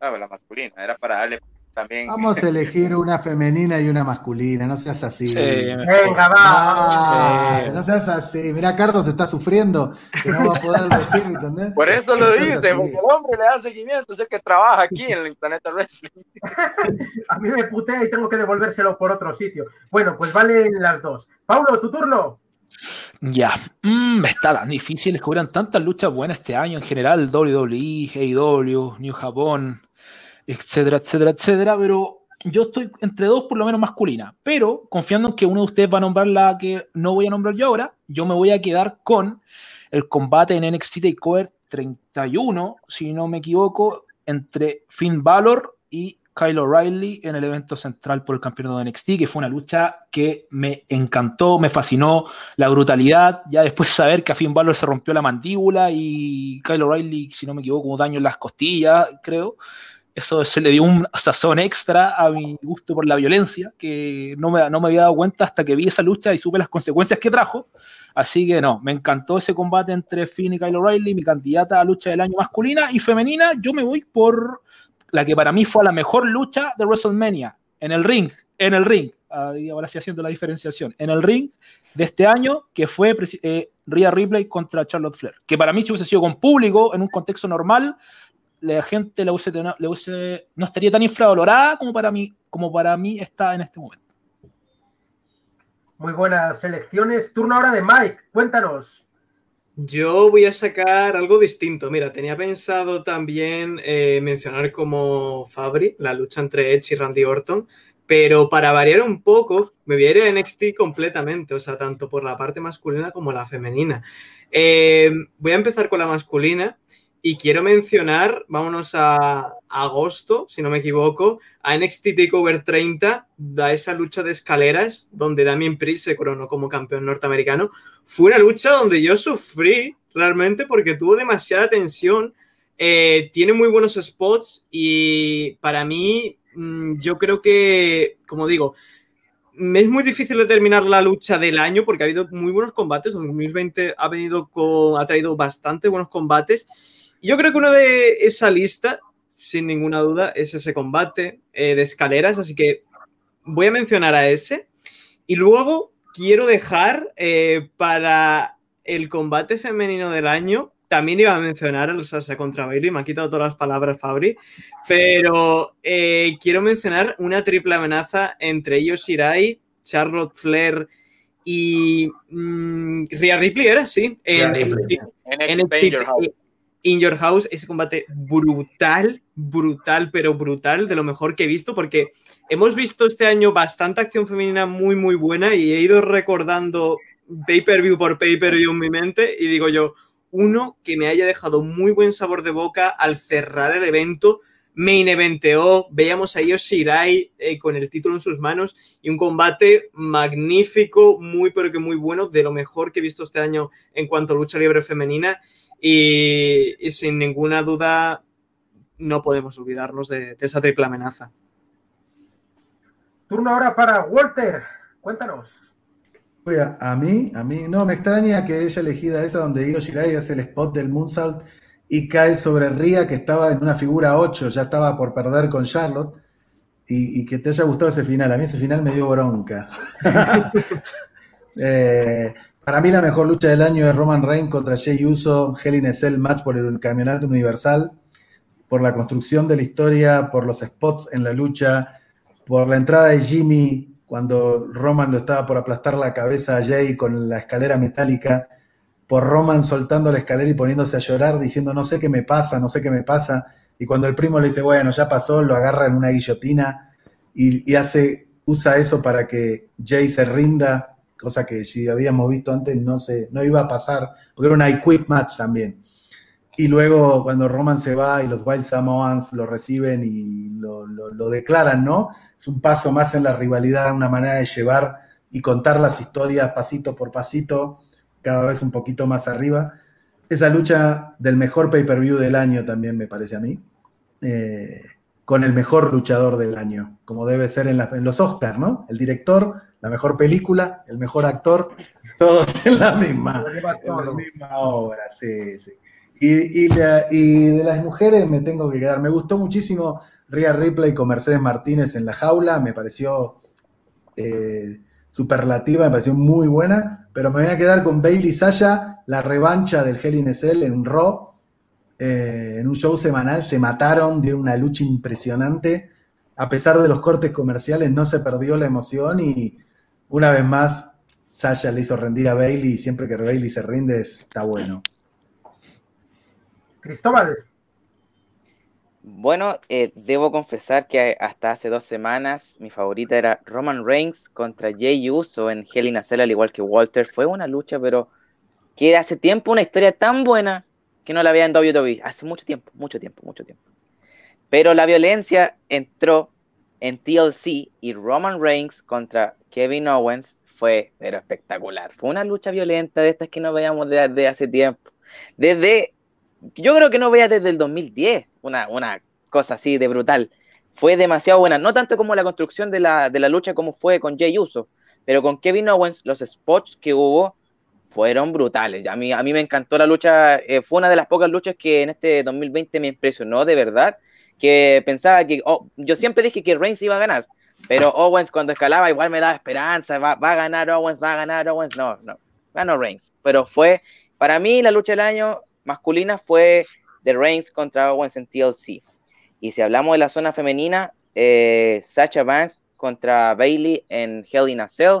Ah, la masculina, era para darle también. Vamos a elegir una femenina y una masculina, no seas así. Sí, Venga, va. Eh. no seas así. Mira, Carlos está sufriendo, que no va a poder decir, ¿entendés? Por eso lo No dice, porque el hombre le da seguimiento, es el que trabaja aquí en el Planeta Wrestling. A mí me putea y tengo que devolvérselo por otro sitio. Bueno, pues valen las dos. Paulo, tu turno. Ya, Mm, está tan difícil, es que hubieran tantas luchas buenas este año en general, WWE, AEW, New Japón, etcétera, etcétera, etcétera, pero yo estoy entre dos por lo menos masculinas, pero confiando en que uno de ustedes va a nombrar la que no voy a nombrar yo ahora, yo me voy a quedar con el combate en NXT TakeOver 31, si no me equivoco, entre Finn Balor y Kyle O'Reilly en el evento central por el campeonato de NXT, que fue una lucha que me encantó, me fascinó la brutalidad, ya después saber que a Finn Balor se rompió la mandíbula y Kyle O'Reilly, si no me equivoco, daño en las costillas, creo. Eso se le dio un sazón extra a mi gusto por la violencia, que no me, no me había dado cuenta hasta que vi esa lucha y supe las consecuencias que trajo. Así que no, me encantó ese combate entre Finn y Kyle O'Reilly, mi candidata a lucha del año masculina y femenina. Yo me voy por la que para mí fue la mejor lucha de WrestleMania, en el ring, en el ring, ahora sí haciendo la diferenciación, en el ring de este año, que fue eh, Rhea Ripley contra Charlotte Flair, que para mí si hubiese sido con público, en un contexto normal, la gente la la hubiese, no estaría tan infravalorada como para mí, como para mí está en este momento. Muy buenas selecciones. Turno ahora de Mike. Cuéntanos. Yo voy a sacar algo distinto. Mira, tenía pensado también eh, mencionar como Fabri la lucha entre Edge y Randy Orton, pero para variar un poco, me voy a ir a NXT completamente, o sea, tanto por la parte masculina como la femenina. Eh, voy a empezar con la masculina y quiero mencionar, vámonos a, agosto, si no me equivoco, a NXT TakeOver 30, da esa lucha de escaleras donde Damien Priest se coronó como campeón norteamericano. Fue una lucha donde yo sufrí realmente porque tuvo demasiada tensión, eh, tiene muy buenos spots y para mí mmm, yo creo que, como digo, es muy difícil determinar la lucha del año porque ha habido muy buenos combates. 2020 ha venido con, ha traído bastante buenos combates. Yo creo que uno de esa lista, sin ninguna duda, es ese combate eh, de escaleras. Así que voy a mencionar a ese. Y luego quiero dejar eh, para el combate femenino del año. También iba a mencionar el Sasha contra Bailey, me ha quitado todas las palabras Fabri, pero eh, quiero mencionar una triple amenaza entre ellos Shirai, Charlotte Flair y mmm, Rhea Ripley, ¿era? Sí, en, en In Your House. Ese combate brutal, brutal, pero brutal, de lo mejor que he visto, porque hemos visto este año bastante acción femenina muy, muy buena y he ido recordando pay-per-view por pay-per-view en mi mente y digo yo, uno que me haya dejado muy buen sabor de boca al cerrar el evento, main eventeó, veíamos a Io Shirai eh, con el título en sus manos y un combate magnífico, muy pero que muy bueno, de lo mejor que he visto este año en cuanto a lucha libre femenina y, y sin ninguna duda no podemos olvidarnos de, de, esa triple amenaza. Turno ahora para Walter, cuéntanos. A mí, a mí, no, me extraña que ella elegida esa donde Io Shirai hace el spot del Moonsault y cae sobre Ria, que estaba en una figura 8, ya estaba por perder con Charlotte, y, y que te haya gustado ese final. A mí ese final me dio bronca. eh, para mí la mejor lucha del año es Roman Reigns contra Jey Uso, Hell in a Cell match por el campeonato universal, por la construcción de la historia, por los spots en la lucha, por la entrada de Jimmy cuando Roman lo estaba por aplastar la cabeza a Jay con la escalera metálica, por Roman soltando la escalera y poniéndose a llorar diciendo no sé qué me pasa, no sé qué me pasa, y cuando el primo le dice, bueno, ya pasó, lo agarra en una guillotina y, usa eso para que Jay se rinda, cosa que si habíamos visto antes no, se, no iba a pasar, porque era una I quit match también. Y luego cuando Roman se va y los Wild Samoans lo reciben y lo, lo, lo, declaran, ¿no? Es un paso más en la rivalidad, una manera de llevar y contar las historias pasito por pasito, cada vez un poquito más arriba. Esa lucha del mejor pay-per-view del año también me parece a mí, eh, con el mejor luchador del año, como debe ser en, la, en los Oscars, ¿no? El director, la mejor película, el mejor actor, todos en la misma, en la misma obra, sí, sí. Y, y la- y de las mujeres me tengo que quedar. Me gustó muchísimo Rhea Ripley con Mercedes Martínez en la jaula. Me pareció eh, superlativa, me pareció muy buena. Pero me voy a quedar con Bailey Sasha, la revancha del Hell in a Cell en Raw. Eh, en un show semanal se mataron, dieron una lucha impresionante. A pesar de los cortes comerciales, no se perdió la emoción y una vez más Sasha le hizo rendir a Bailey y siempre que Bailey se rinde está bueno. Cristóbal, Bueno, eh, debo confesar que hasta hace dos semanas mi favorita era Roman Reigns contra Jay Uso en Hell in a Cell, al igual que Walter. Fue una lucha, pero que hace tiempo una historia tan buena que no la había en WWE. Hace mucho tiempo, mucho tiempo, mucho tiempo. Pero la violencia entró en TLC y Roman Reigns contra Kevin Owens fue pero espectacular. Fue una lucha violenta de estas que no veíamos desde de hace tiempo. Desde yo creo que no veía desde el 2010 una, una cosa así de brutal. Fue demasiado buena, no tanto como la construcción de la, de la lucha como fue con Jay Uso, pero con Kevin Owens, los spots que hubo fueron brutales. A mí, a mí me encantó la lucha, eh, fue una de las pocas luchas que en este 2020 me impresionó de verdad, que pensaba que, oh, yo siempre dije que Reigns iba a ganar, pero Owens cuando escalaba igual me daba esperanza, va, va a ganar Owens, va a ganar Owens, no, no, ganó Reigns, pero fue, para mí la lucha del año masculina fue de Reigns contra Owens en TLC. Y si hablamos de la zona femenina, eh, Sacha Vance contra Bailey en Hell in a Cell,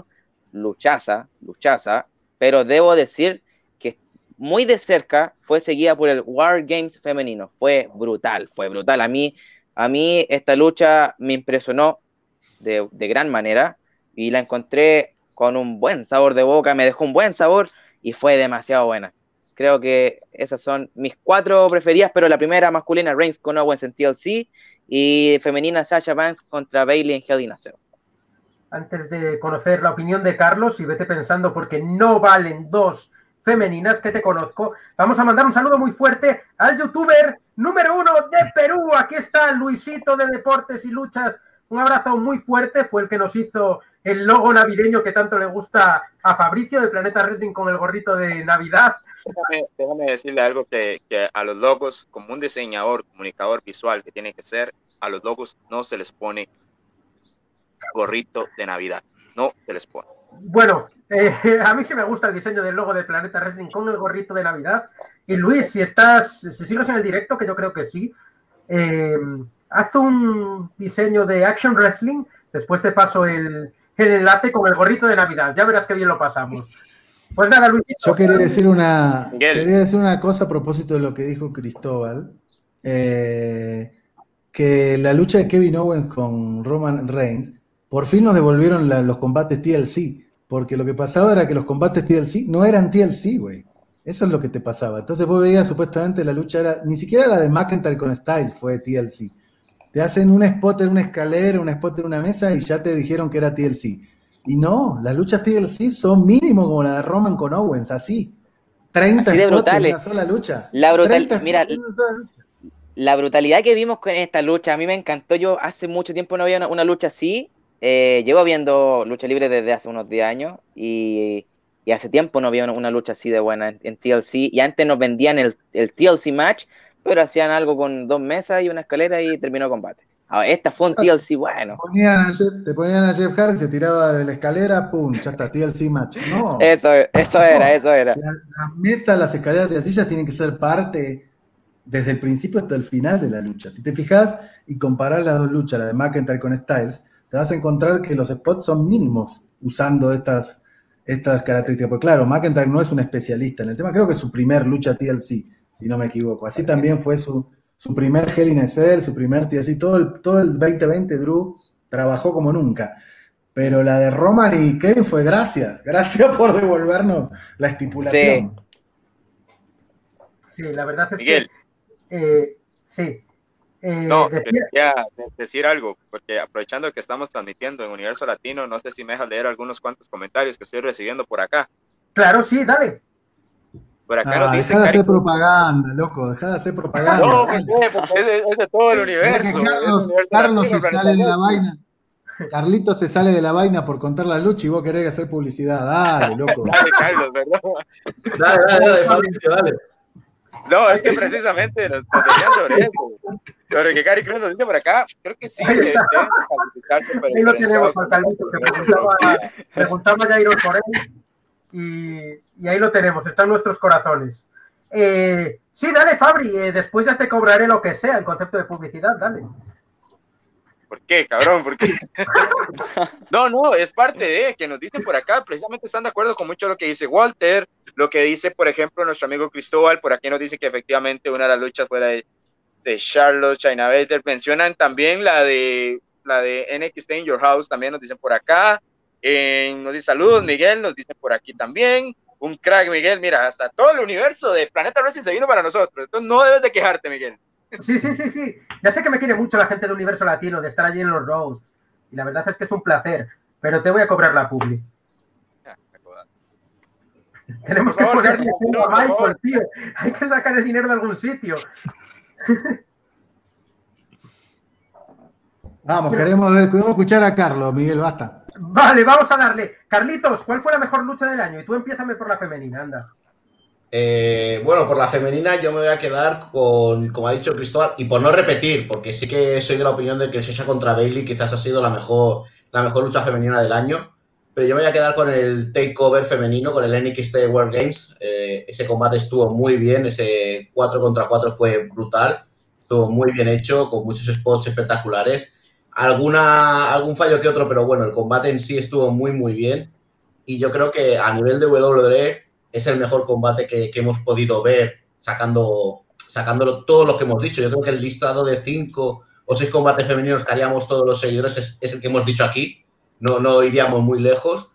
luchaza, luchaza, pero debo decir que muy de cerca fue seguida por el War Games femenino. Fue brutal, fue brutal. A mí, a mí esta lucha me impresionó de, de gran manera y la encontré con un buen sabor de boca, me dejó un buen sabor y fue demasiado buena. Creo que esas son mis cuatro preferidas, pero la primera masculina, Reigns con Owens en TLC, y femenina, Sasha Banks contra Bailey en Hell in antes de conocer la opinión de Carlos, y vete pensando porque no valen dos femeninas que te conozco, vamos a mandar un saludo muy fuerte al youtuber número uno de Perú. Aquí está Luisito de Deportes y Luchas. Un abrazo muy fuerte, fue el que nos hizo el logo navideño que tanto le gusta a Fabricio de Planeta Wrestling con el gorrito de Navidad. Déjame, déjame decirle algo que, que a los logos, como un diseñador, comunicador visual que tiene que ser, a los logos no se les pone gorrito de Navidad. No se les pone. Bueno, eh, a mí sí me gusta el diseño del logo de Planeta Wrestling con el gorrito de Navidad. Y Luis, si estás, si sigues en el directo, que yo creo que sí, eh, haz un diseño de Action Wrestling. Después te paso el, el enlace con el gorrito de Navidad. Ya verás que bien lo pasamos. Pues nada, Luis. Yo quería decir una, Miguel. quería decir una cosa a propósito de lo que dijo Cristóbal. eh, que la lucha de Kevin Owens con Roman Reigns, por fin nos devolvieron la- los combates TLC. Porque lo que pasaba era que los combates TLC no eran TLC, güey. Eso es lo que te pasaba. Entonces vos veías supuestamente la lucha era, ni siquiera la de McIntyre con Styles fue TLC. Te hacen un spot en una escalera, un spot en una mesa y ya te dijeron que era TLC. Y no, las luchas TLC son mínimo como la de Roman con Owens, así. 30 Así de spots en una sola lucha. La brutal- 30 mira, lucha. la brutalidad que vimos con esta lucha, a mí me encantó. Yo hace mucho tiempo no había una, una lucha así. Eh, llevo viendo lucha libre desde hace unos 10 años y, y hace tiempo no había una, una lucha así de buena en, en TLC. Y antes nos vendían el, el TLC match, pero hacían algo con dos mesas y una escalera y terminó combate. Ahora, esta fue un TLC bueno. Ponían a Jeff- te ponían a Jeff Hardy, se tiraba de la escalera, pum, ya está, TLC match. No, Eso, eso era, eso era. la- las mesas, las escaleras y las sillas tienen que ser parte desde el principio hasta el final de la lucha. Si te fijas y comparas las dos luchas, la de McIntyre con Styles, te vas a encontrar que los spots son mínimos usando estas, estas características. Porque claro, McIntyre no es un especialista en el tema, creo que es su primer lucha TLC, si no me equivoco. Así también fue su, su primer Hell in a Cell, su primer TLC, todo el, todo el 2020 Drew trabajó como nunca. Pero la de Roman y Kevin fue gracias, gracias por devolvernos la estipulación. Sí, la verdad es Miguel. que. eh, sí. Eh, No, decía- quería decir algo, porque aprovechando que estamos transmitiendo en Universo Latino, no sé si me dejas leer algunos cuantos comentarios que estoy recibiendo por acá. claro, sí, dale. Por acá Ah, nos dice deja de hacer Cari- propaganda, loco, deja de hacer propaganda. No. ¿por? Porque es de, es de todo el universo. Carlos, universo Carlos se sale de la vaina. Carlito se sale de la vaina por contar la lucha y vos querés hacer publicidad. Dale, loco. Dale, Carlos, ¿verdad? Dale, dale, dale, Fabricio, dale. No, es que precisamente nos, nos decían sobre eso. Sobre que Gary Cruz nos dice por acá, creo que sí. calificarse, pero Ahí lo tenemos, con- Juan Carlito, que preguntaba, preguntaba Jairo por él. Y, ahí lo tenemos, está en nuestros corazones. Eh, sí, dale, Fabri, eh, después ya te cobraré lo que sea, el concepto de publicidad, dale. ¿Por qué, cabrón? ¿Por no, no, es parte de que nos dicen por acá, precisamente están de acuerdo con mucho lo que dice Walter, lo que dice, por ejemplo, nuestro amigo Cristóbal, por aquí nos dice que efectivamente una de las luchas fue la de, de Charlotte, China Baszler, mencionan también la de la de NXT in Your House, también nos dicen por acá, Eh, nos dice saludos Miguel, nos dicen por aquí también, un crack Miguel, mira, hasta todo el universo de Planeta Wrestling se vino para nosotros, entonces no debes de quejarte Miguel. Sí, sí, sí, sí. Ya sé que me quiere mucho la gente de Universo Latino, de estar allí en los roads. Y la verdad es que es un placer, pero te voy a cobrar la publi. Tenemos que favor, ponerle no, a por Michael, favor. tío. Hay que sacar el dinero de algún sitio. Vamos, queremos ver, queremos escuchar a Carlos, Miguel, basta. Vale, vamos a darle. Carlitos, ¿cuál fue la mejor lucha del año? Y tú empiézame por la femenina, anda. Eh, bueno, por la femenina yo me voy a quedar con, como ha dicho Cristóbal, y por no repetir, porque sí que soy de la opinión de que Sasha contra Bailey quizás ha sido la mejor, la mejor lucha femenina del año, pero yo me voy a quedar con el takeover femenino, con el NXT World Games. Eh, ese combate estuvo muy bien, ese 4 contra 4 fue brutal, estuvo muy bien hecho, con muchos spots espectaculares. Alguna, algún fallo que otro, pero bueno, el combate en sí estuvo muy, muy bien. Y yo creo que a nivel de WWE es el mejor combate que, que hemos podido ver, sacando, sacándolo todo lo que hemos dicho. Yo creo que el listado de cinco o seis combates femeninos que haríamos todos los seguidores es, es el que hemos dicho aquí. No, no iríamos muy lejos.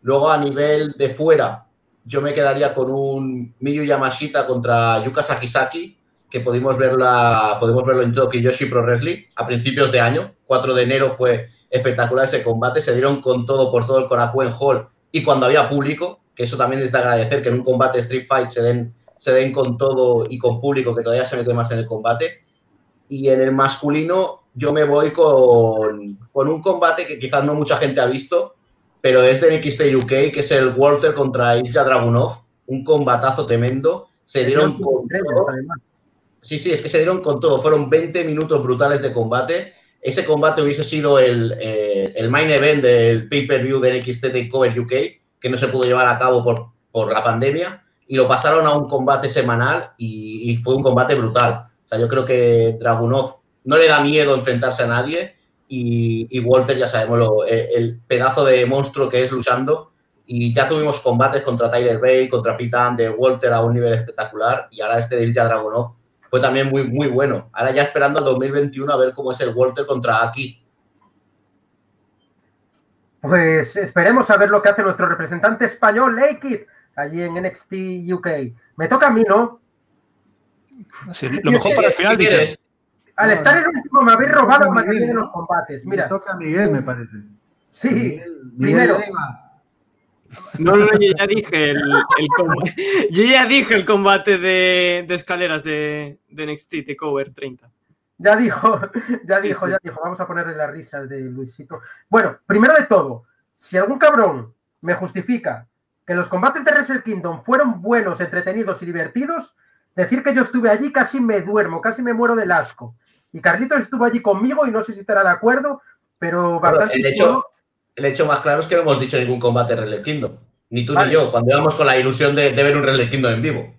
Luego, a nivel de fuera, yo me quedaría con un Miyu Yamashita contra Yuka Sakisaki, que pudimos, verla, podemos verlo en Tokiyoshi Pro Wrestling a principios de año. 4 de enero fue espectacular ese combate. Se dieron con todo por todo el Korakuen Hall y cuando había público, que eso también es de agradecer, que en un combate Street Fight se den, se den con todo y con público, que todavía se mete más en el combate. Y en el masculino yo me voy con, con un combate que quizás no mucha gente ha visto, pero es de NXT UK, que es el Walter contra Ilya Dragunov. Un combatazo tremendo. Se dieron con todo. Sí, sí, es que se dieron con todo. Fueron 20 minutos brutales de combate. Ese combate hubiese sido el, eh, el main event del pay-per-view de NXT Takeover UK, que no se pudo llevar a cabo por, por la pandemia, y lo pasaron a un combate semanal y, fue un combate brutal. O sea, yo creo que Dragunov no le da miedo enfrentarse a nadie y, y Walter ya sabemos lo, el, pedazo de monstruo que es luchando. Y ya tuvimos combates contra Tyler Bale, contra Pete de Walter a un nivel espectacular, y ahora este de Dragunov fue también muy, muy bueno. Ahora ya esperando el 2021 a ver cómo es el Walter contra Aki. Pues esperemos a ver lo que hace nuestro representante español, Lakit, allí en NXT UK. Me toca a mí, ¿no? Sí, lo mejor para el final, ¿Qué quieres? dice. Al estar el último me habéis robado la mayoría de los combates. Mira, Mira, toca a Miguel, me parece. sí, Miguel, primero. Miguel. No, no, yo ya dije el, el combate. Yo ya dije el combate de, de escaleras de, de NXT Takeover 30. Ya dijo, ya dijo, ya dijo. Vamos a ponerle las risas de Luisito. Bueno, primero de todo, si algún cabrón me justifica que los combates de Wrestle Kingdom fueron buenos, entretenidos y divertidos, decir que yo estuve allí casi me duermo, casi me muero del asco. Y Carlitos estuvo allí conmigo y no sé si estará de acuerdo, pero Bueno, bastante. el, hecho, el hecho más claro es que no hemos dicho ningún combate de Relay Kingdom. Ni tú Vale. ni yo, cuando íbamos con la ilusión de, de ver un Relay Kingdom en vivo.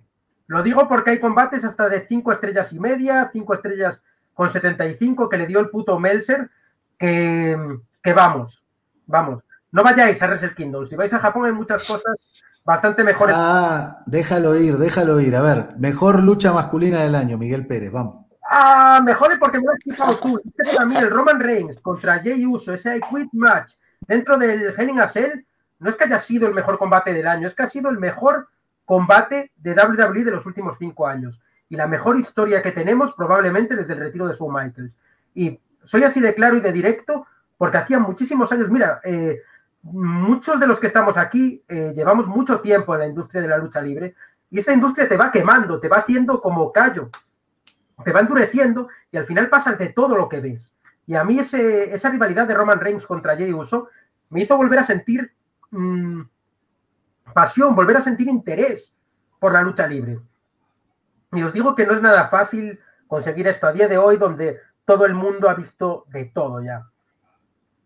Lo digo porque hay combates hasta de 5 estrellas y media, 5 estrellas con 75 que le dio el puto Melser, que, que vamos, vamos. No vayáis a Wrestle Kingdom. Si vais a Japón hay muchas cosas bastante mejores. Ah, déjalo ir, déjalo ir. A ver, mejor lucha masculina del año, Miguel Pérez, vamos. Ah, mejores porque me lo has explicado tú. Dice Para mí el Roman Reigns contra Jay Uso, ese I Quit Match dentro del Hell in a Cell, no es que haya sido el mejor combate del año, es que ha sido el mejor combate de WWE de los últimos cinco años. Y la mejor historia que tenemos probablemente desde el retiro de Shawn Michaels. Y soy así de claro y de directo porque hacía muchísimos años, mira, eh, muchos de los que estamos aquí eh, llevamos mucho tiempo en la industria de la lucha libre y esa industria te va quemando, te va haciendo como callo, te va endureciendo y al final pasas de todo lo que ves. Y a mí ese, esa rivalidad de Roman Reigns contra Jey Uso me hizo volver a sentir mmm, pasión, volver a sentir interés por la lucha libre. Y os digo que no es nada fácil conseguir esto a día de hoy, donde todo el mundo ha visto de todo ya.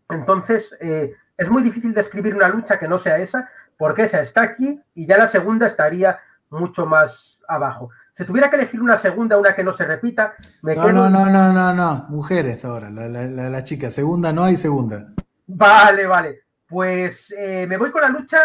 Entonces, eh, es muy difícil describir una lucha que no sea esa, porque esa está aquí y ya la segunda estaría mucho más abajo. Si tuviera que elegir una segunda, una que no se repita, me No, quedo... no, no, no, no, no. Mujeres ahora, la, la, la, la chica. Segunda no hay segunda. Vale, vale. Pues eh, me voy con la lucha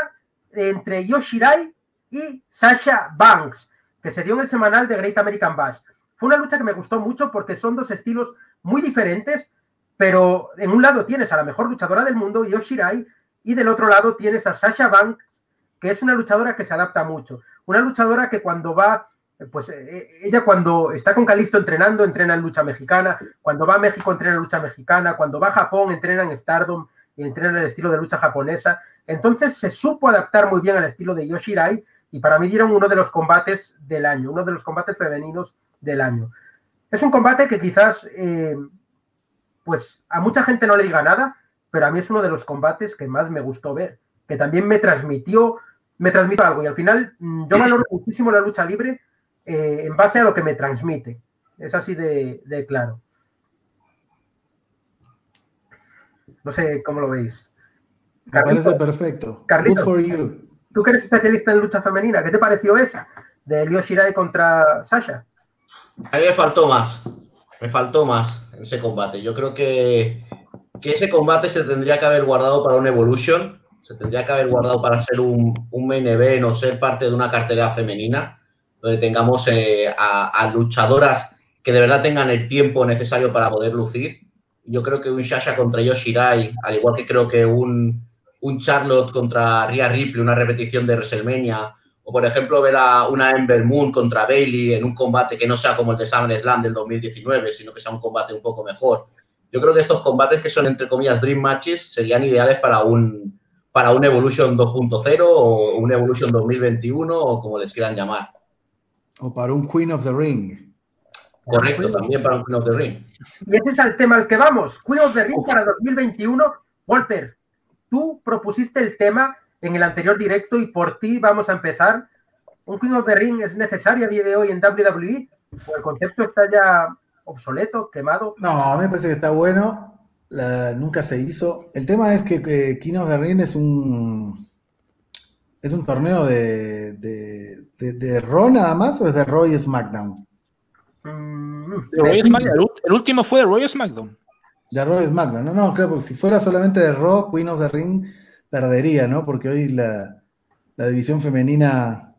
entre Yoshirai y Sasha Banks, que se dio en el semanal de Great American Bash. Fue una lucha que me gustó mucho porque son dos estilos muy diferentes, pero en un lado tienes a la mejor luchadora del mundo, Yoshirai, y del otro lado tienes a Sasha Banks, que es una luchadora que se adapta mucho. Una luchadora que cuando va, pues eh, ella cuando está con Calisto entrenando, entrena en lucha mexicana, cuando va a México entrena en lucha mexicana, cuando va a Japón entrena en Stardom y entrena en el estilo de lucha japonesa. Entonces se supo adaptar muy bien al estilo de Yoshirai y para mí dieron uno de los combates del año, uno de los combates femeninos del año. Es un combate que quizás, eh, pues a mucha gente no le diga nada, pero a mí es uno de los combates que más me gustó ver, que también me transmitió, me transmitió algo y al final mm, yo valoro muchísimo la lucha libre eh, en base a lo que me transmite. Es así de, de claro. No sé cómo lo veis. Me parece perfecto. Carlito. Good for you. tú que eres especialista en lucha femenina, ¿qué te pareció esa? De Ryo Shirai contra Sasha. A mí me faltó más. Me faltó más en ese combate. Yo creo que, que ese combate se tendría que haber guardado para un Evolution. Se tendría que haber guardado para ser un, un main event o ser parte de una cartelera femenina. Donde tengamos eh, a, a luchadoras que de verdad tengan el tiempo necesario para poder lucir. Yo creo que un Sasha contra Yoshirai, al igual que creo que un, un Charlotte contra Rhea Ripley, una repetición de WrestleMania, o por ejemplo ver a una Ember Moon contra Bailey en un combate que no sea como el de SummerSlam del 2019, sino que sea un combate un poco mejor. Yo creo que estos combates que son entre comillas Dream Matches serían ideales para un, para un Evolution 2.0 o un Evolution 2021 o como les quieran llamar. O para un Queen of the Ring. Correcto, también para un Queen of the Ring. Y ese es el tema al que vamos. Queen of the Ring para 2021. Walter, tú propusiste el tema en el anterior directo y por ti vamos a empezar. ¿Un Queen of the Ring es necesario a día de hoy en WWE? ¿O el concepto está ya obsoleto, quemado? No, a mí me parece que está bueno. La- nunca se hizo. El tema es que, que King of the Ring es un es un torneo de, de, de, de Raw nada más o es de Raw y SmackDown. Mm, De Raw y SmackDown. El, último fue de Royal SmackDown. De Raw y SmackDown. No, no, claro, porque si fuera solamente de Raw, Queen of the Ring perdería, ¿no? Porque hoy la, la división femenina,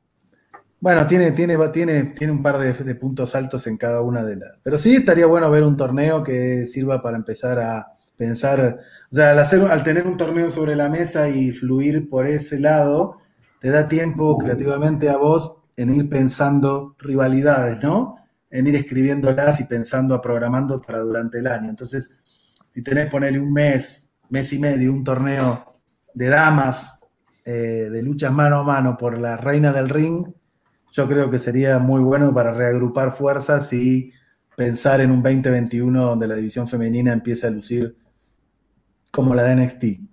bueno, tiene, tiene, tiene, tiene un par de, de puntos altos en cada una de las. Pero sí estaría bueno ver un torneo que sirva para empezar a pensar, o sea, al, hacer, al tener un torneo sobre la mesa y fluir por ese lado, te da tiempo creativamente a vos en ir pensando rivalidades, ¿no? En ir escribiéndolas y pensando, programando para durante el año. Entonces, si tenés ponerle un mes, mes y medio, un torneo de damas, eh, de luchas mano a mano por la reina del ring, yo creo que sería muy bueno para reagrupar fuerzas y pensar en un 2021 donde la división femenina empiece a lucir como la de NXT.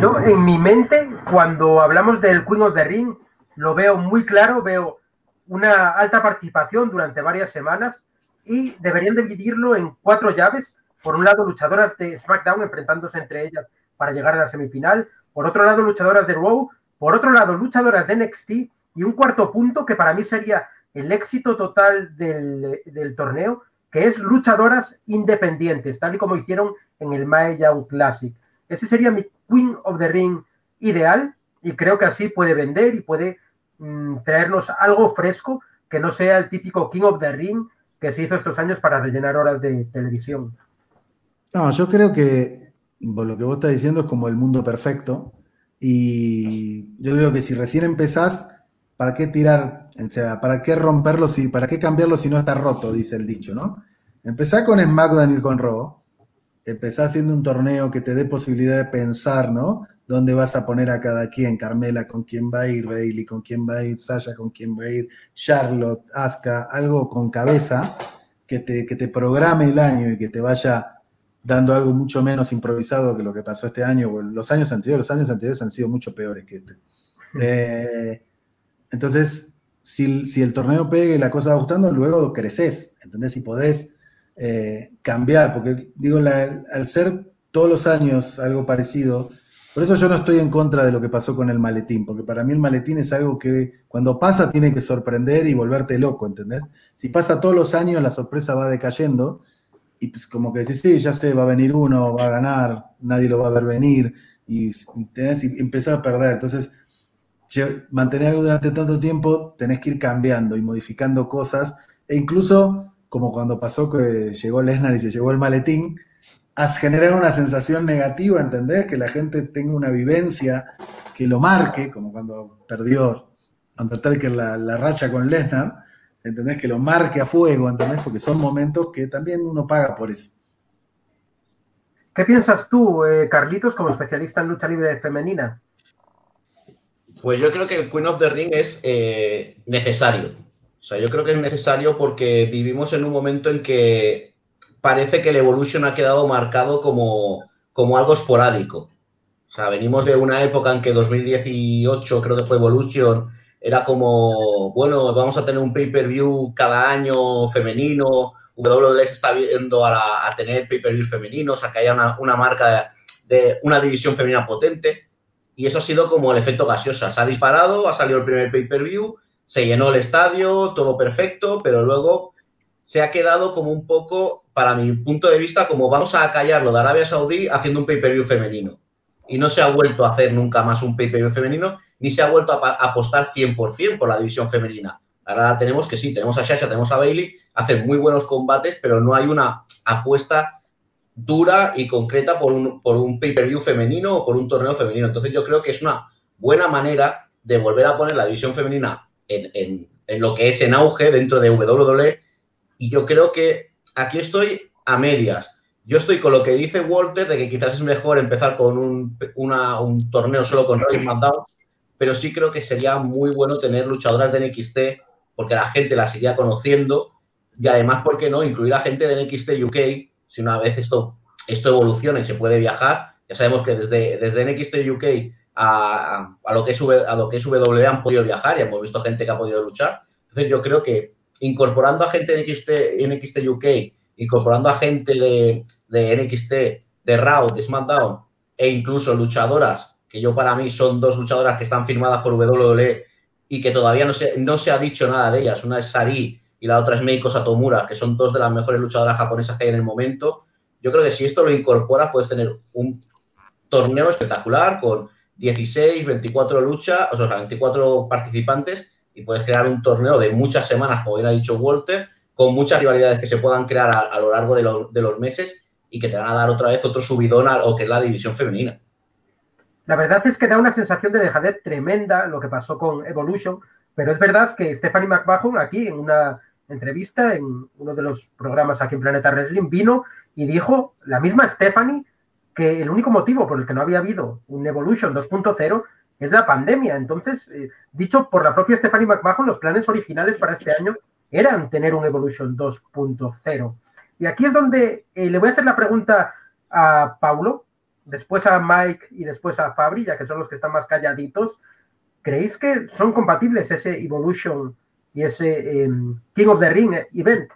Yo en mi mente, cuando hablamos del Queen of the Ring, lo veo muy claro, veo una alta participación durante varias semanas y deberían dividirlo en cuatro llaves. Por un lado, luchadoras de SmackDown enfrentándose entre ellas para llegar a la semifinal. Por otro lado, luchadoras de Raw. Por otro lado, luchadoras de NXT. Y un cuarto punto que para mí sería el éxito total del, del torneo, que es luchadoras independientes, tal y como hicieron en el Mae Young Classic. Ese sería mi Queen of the Ring ideal y creo que así puede vender y puede mm, traernos algo fresco que no sea el típico King of the Ring que se hizo estos años para rellenar horas de televisión. No, yo creo que lo que vos estás diciendo es como el mundo perfecto. Y yo creo que si recién empezás, ¿para qué tirar? O sea, ¿para qué romperlo si, para qué cambiarlo si no está roto? Dice el dicho, ¿no? Empezá con SmackDown y con Raw. Empezá haciendo un torneo que te dé posibilidad de pensar, ¿no? ¿Dónde vas a poner a cada quien? Carmela, ¿con quién va a ir? Bailey, ¿con quién va a ir? Sasha, ¿con quién va a ir? Charlotte, Asuka, algo con cabeza que te, que te programe el año y que te vaya dando algo mucho menos improvisado que lo que pasó este año, o los años anteriores, los años anteriores han sido mucho peores que este. Eh, entonces, si, si el torneo pega y la cosa va gustando, luego creces, ¿entendés? Y podés eh, cambiar, porque digo, al ser todos los años algo parecido, por eso yo no estoy en contra de lo que pasó con el maletín, porque para mí el maletín es algo que cuando pasa tiene que sorprender y volverte loco, ¿entendés? Si pasa todos los años, la sorpresa va decayendo y pues como que decís, sí, ya sé, va a venir uno, va a ganar, nadie lo va a ver venir y, y tenés y empezar a perder. Entonces, mantener algo durante tanto tiempo, tenés que ir cambiando y modificando cosas e incluso como cuando pasó que llegó Lesnar y se llevó el maletín, a generar una sensación negativa, ¿entendés? Que la gente tenga una vivencia que lo marque, como cuando perdió Undertaker la, la racha con Lesnar, ¿entendés? Que lo marque a fuego, ¿entendés? Porque son momentos que también uno paga por eso. ¿Qué piensas tú, eh, Carlitos, como especialista en lucha libre femenina? Pues yo creo que el Queen of the Ring es eh, necesario. O sea, yo creo que es necesario porque vivimos en un momento en que parece que el Evolution ha quedado marcado como, como algo esporádico. O sea, venimos de una época en que 2018, creo que fue Evolution, era como, bueno, vamos a tener un pay-per-view cada año femenino, WWE está viendo a, la- a tener pay-per-view femeninos, a que haya una, una marca de, de una división femenina potente. Y eso ha sido como el efecto gaseosa. Se ha disparado, ha salido el primer pay-per-view, se llenó el estadio, todo perfecto, pero luego se ha quedado como un poco, para mi punto de vista, como vamos a callarlo de Arabia Saudí haciendo un pay-per-view femenino. Y no se ha vuelto a hacer nunca más un pay-per-view femenino, ni se ha vuelto a apostar 100% por la división femenina. Ahora tenemos que sí, tenemos a Shasha, tenemos a Bailey, hacen muy buenos combates, pero no hay una apuesta dura y concreta por un, por un pay-per-view femenino o por un torneo femenino. Entonces yo creo que es una buena manera de volver a poner la división femenina en, en- en lo que es en auge dentro de WWE. Y yo creo que aquí estoy a medias. Yo estoy con lo que dice Walter de que quizás es mejor empezar con un, un torneo solo con Roy SmackDown, pero sí creo que sería muy bueno tener luchadoras de NXT porque la gente las iría conociendo y además, ¿por qué no? Incluir a gente de NXT UK, si una vez esto, esto evoluciona y se puede viajar, ya sabemos que desde, desde NXT UK a, lo que es, a lo que es WWE han podido viajar y hemos visto gente que ha podido luchar. Entonces yo creo que incorporando a gente de NXT, NXT UK, incorporando a gente de, de NXT, de Raw, de SmackDown e incluso luchadoras, que yo para mí son dos luchadoras que están firmadas por WWE y que todavía no se, no se ha dicho nada de ellas. Una es Sari y la otra es Meiko Satomura, que son dos de las mejores luchadoras japonesas que hay en el momento. Yo creo que si esto lo incorporas, puedes tener un torneo espectacular con 16, 24 luchas, o sea, 24 participantes y puedes crear un torneo de muchas semanas, como bien ha dicho Walter, con muchas rivalidades que se puedan crear a, lo largo de, lo- de los meses y que te van a dar otra vez otro subidón a lo que es la división femenina. La verdad es que da una sensación de dejadez tremenda lo que pasó con Evolution, pero es verdad que Stephanie McMahon aquí en una entrevista en uno de los programas aquí en Planeta Wrestling vino y dijo la misma Stephanie que el único motivo por el que no había habido un Evolution 2.0 es la pandemia. Entonces, eh, dicho por la propia Stephanie McMahon, los planes originales para este año eran tener un Evolution 2.0. Y aquí es donde eh, le voy a hacer la pregunta a Paulo, después a Mike y después a Fabri, ya que son los que están más calladitos. ¿Creéis que son compatibles ese Evolution y ese eh, King of the Ring event?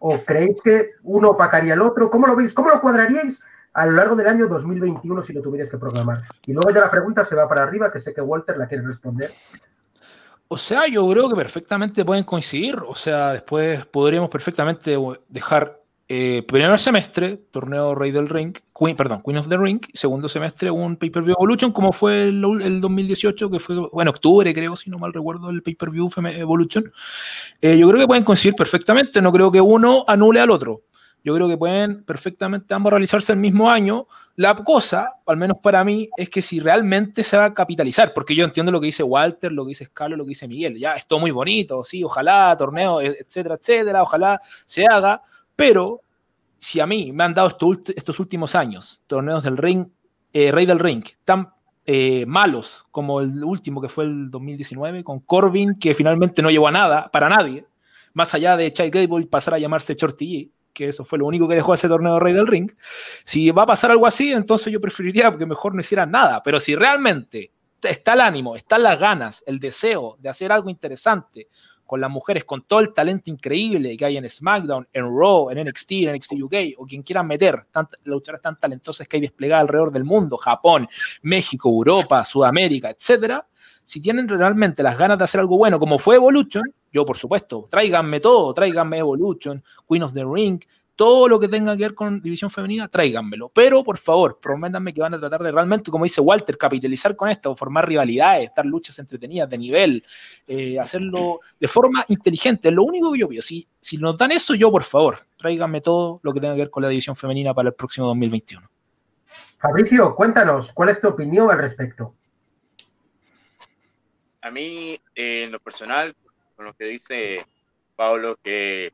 ¿O creéis que uno opacaría al otro? ¿Cómo lo veis? ¿Cómo lo cuadraríais a lo largo del año 2021 si lo tuvierais que programar? Y luego ya la pregunta se va para arriba, que sé que Walter la quiere responder. O sea, yo creo que perfectamente pueden coincidir. O sea, después podríamos perfectamente dejar eh, primer semestre, torneo Rey del Ring, Queen, perdón, Queen of the Ring, segundo semestre un Pay-Per-View Evolution, como fue el, el 2018, que fue, bueno, octubre creo, si no mal recuerdo, el Pay-Per-View Evolution. Eh, yo creo que pueden coincidir perfectamente, no creo que uno anule al otro. Yo creo que pueden perfectamente ambos realizarse el mismo año. La cosa, al menos para mí, es que si realmente se va a capitalizar, porque yo entiendo lo que dice Walter, lo que dice Scalo, lo que dice Miguel, ya, es todo muy bonito, sí, ojalá, torneo, etcétera, etcétera, ojalá se haga, pero si a mí me han dado estos, últimos años torneos del ring, eh, Rey del Ring, tan eh, malos como el último que fue el 2019 con Corbin, que finalmente no llevó a nada, para nadie, más allá de Chad Gable pasar a llamarse Shorty que eso fue lo único que dejó ese torneo de Rey del Ring. Si va a pasar algo así, entonces yo preferiría que mejor no hicieran nada, pero si realmente está el ánimo, están las ganas, el deseo de hacer algo interesante con las mujeres, con todo el talento increíble que hay en SmackDown, en Raw, en NXT, en NXT UK, o quien quieran meter, luchadoras tan talentosas que hay desplegadas alrededor del mundo, Japón, México, Europa, Sudamérica, etcétera, si tienen realmente las ganas de hacer algo bueno, como fue Evolution, yo por supuesto, tráiganme todo, tráiganme Evolution, Queen of the Ring, todo lo que tenga que ver con división femenina, tráiganmelo. Pero por favor, prométanme que van a tratar de realmente, como dice Walter, capitalizar con esto, formar rivalidades, dar luchas entretenidas de nivel, eh, hacerlo de forma inteligente. Es lo único que yo pido. Si, si nos dan eso, yo por favor, tráiganme todo lo que tenga que ver con la división femenina para el próximo 2021. Fabricio, cuéntanos, ¿cuál es tu opinión al respecto? A mí, eh, en lo personal, con lo que dice Pablo, que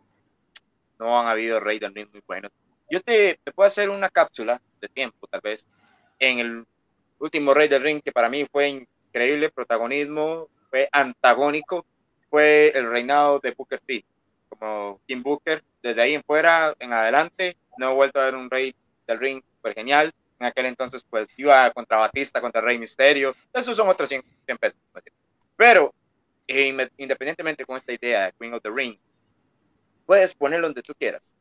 no han habido Rey Ring muy buenos. Yo te, puedo hacer una cápsula de tiempo, tal vez, en el último Rey del Ring, que para mí fue increíble, protagonismo, fue antagónico, fue el reinado de Booker T, como Kim Booker. Desde ahí en fuera, en adelante, no he vuelto a ver un Rey del Ring fue genial. En aquel entonces, pues iba contra Batista, contra Rey Misterio. Esos son otros 100, 100 pesos. Pero, eh, independientemente con esta idea de Queen of the Ring, puedes ponerlo donde tú quieras.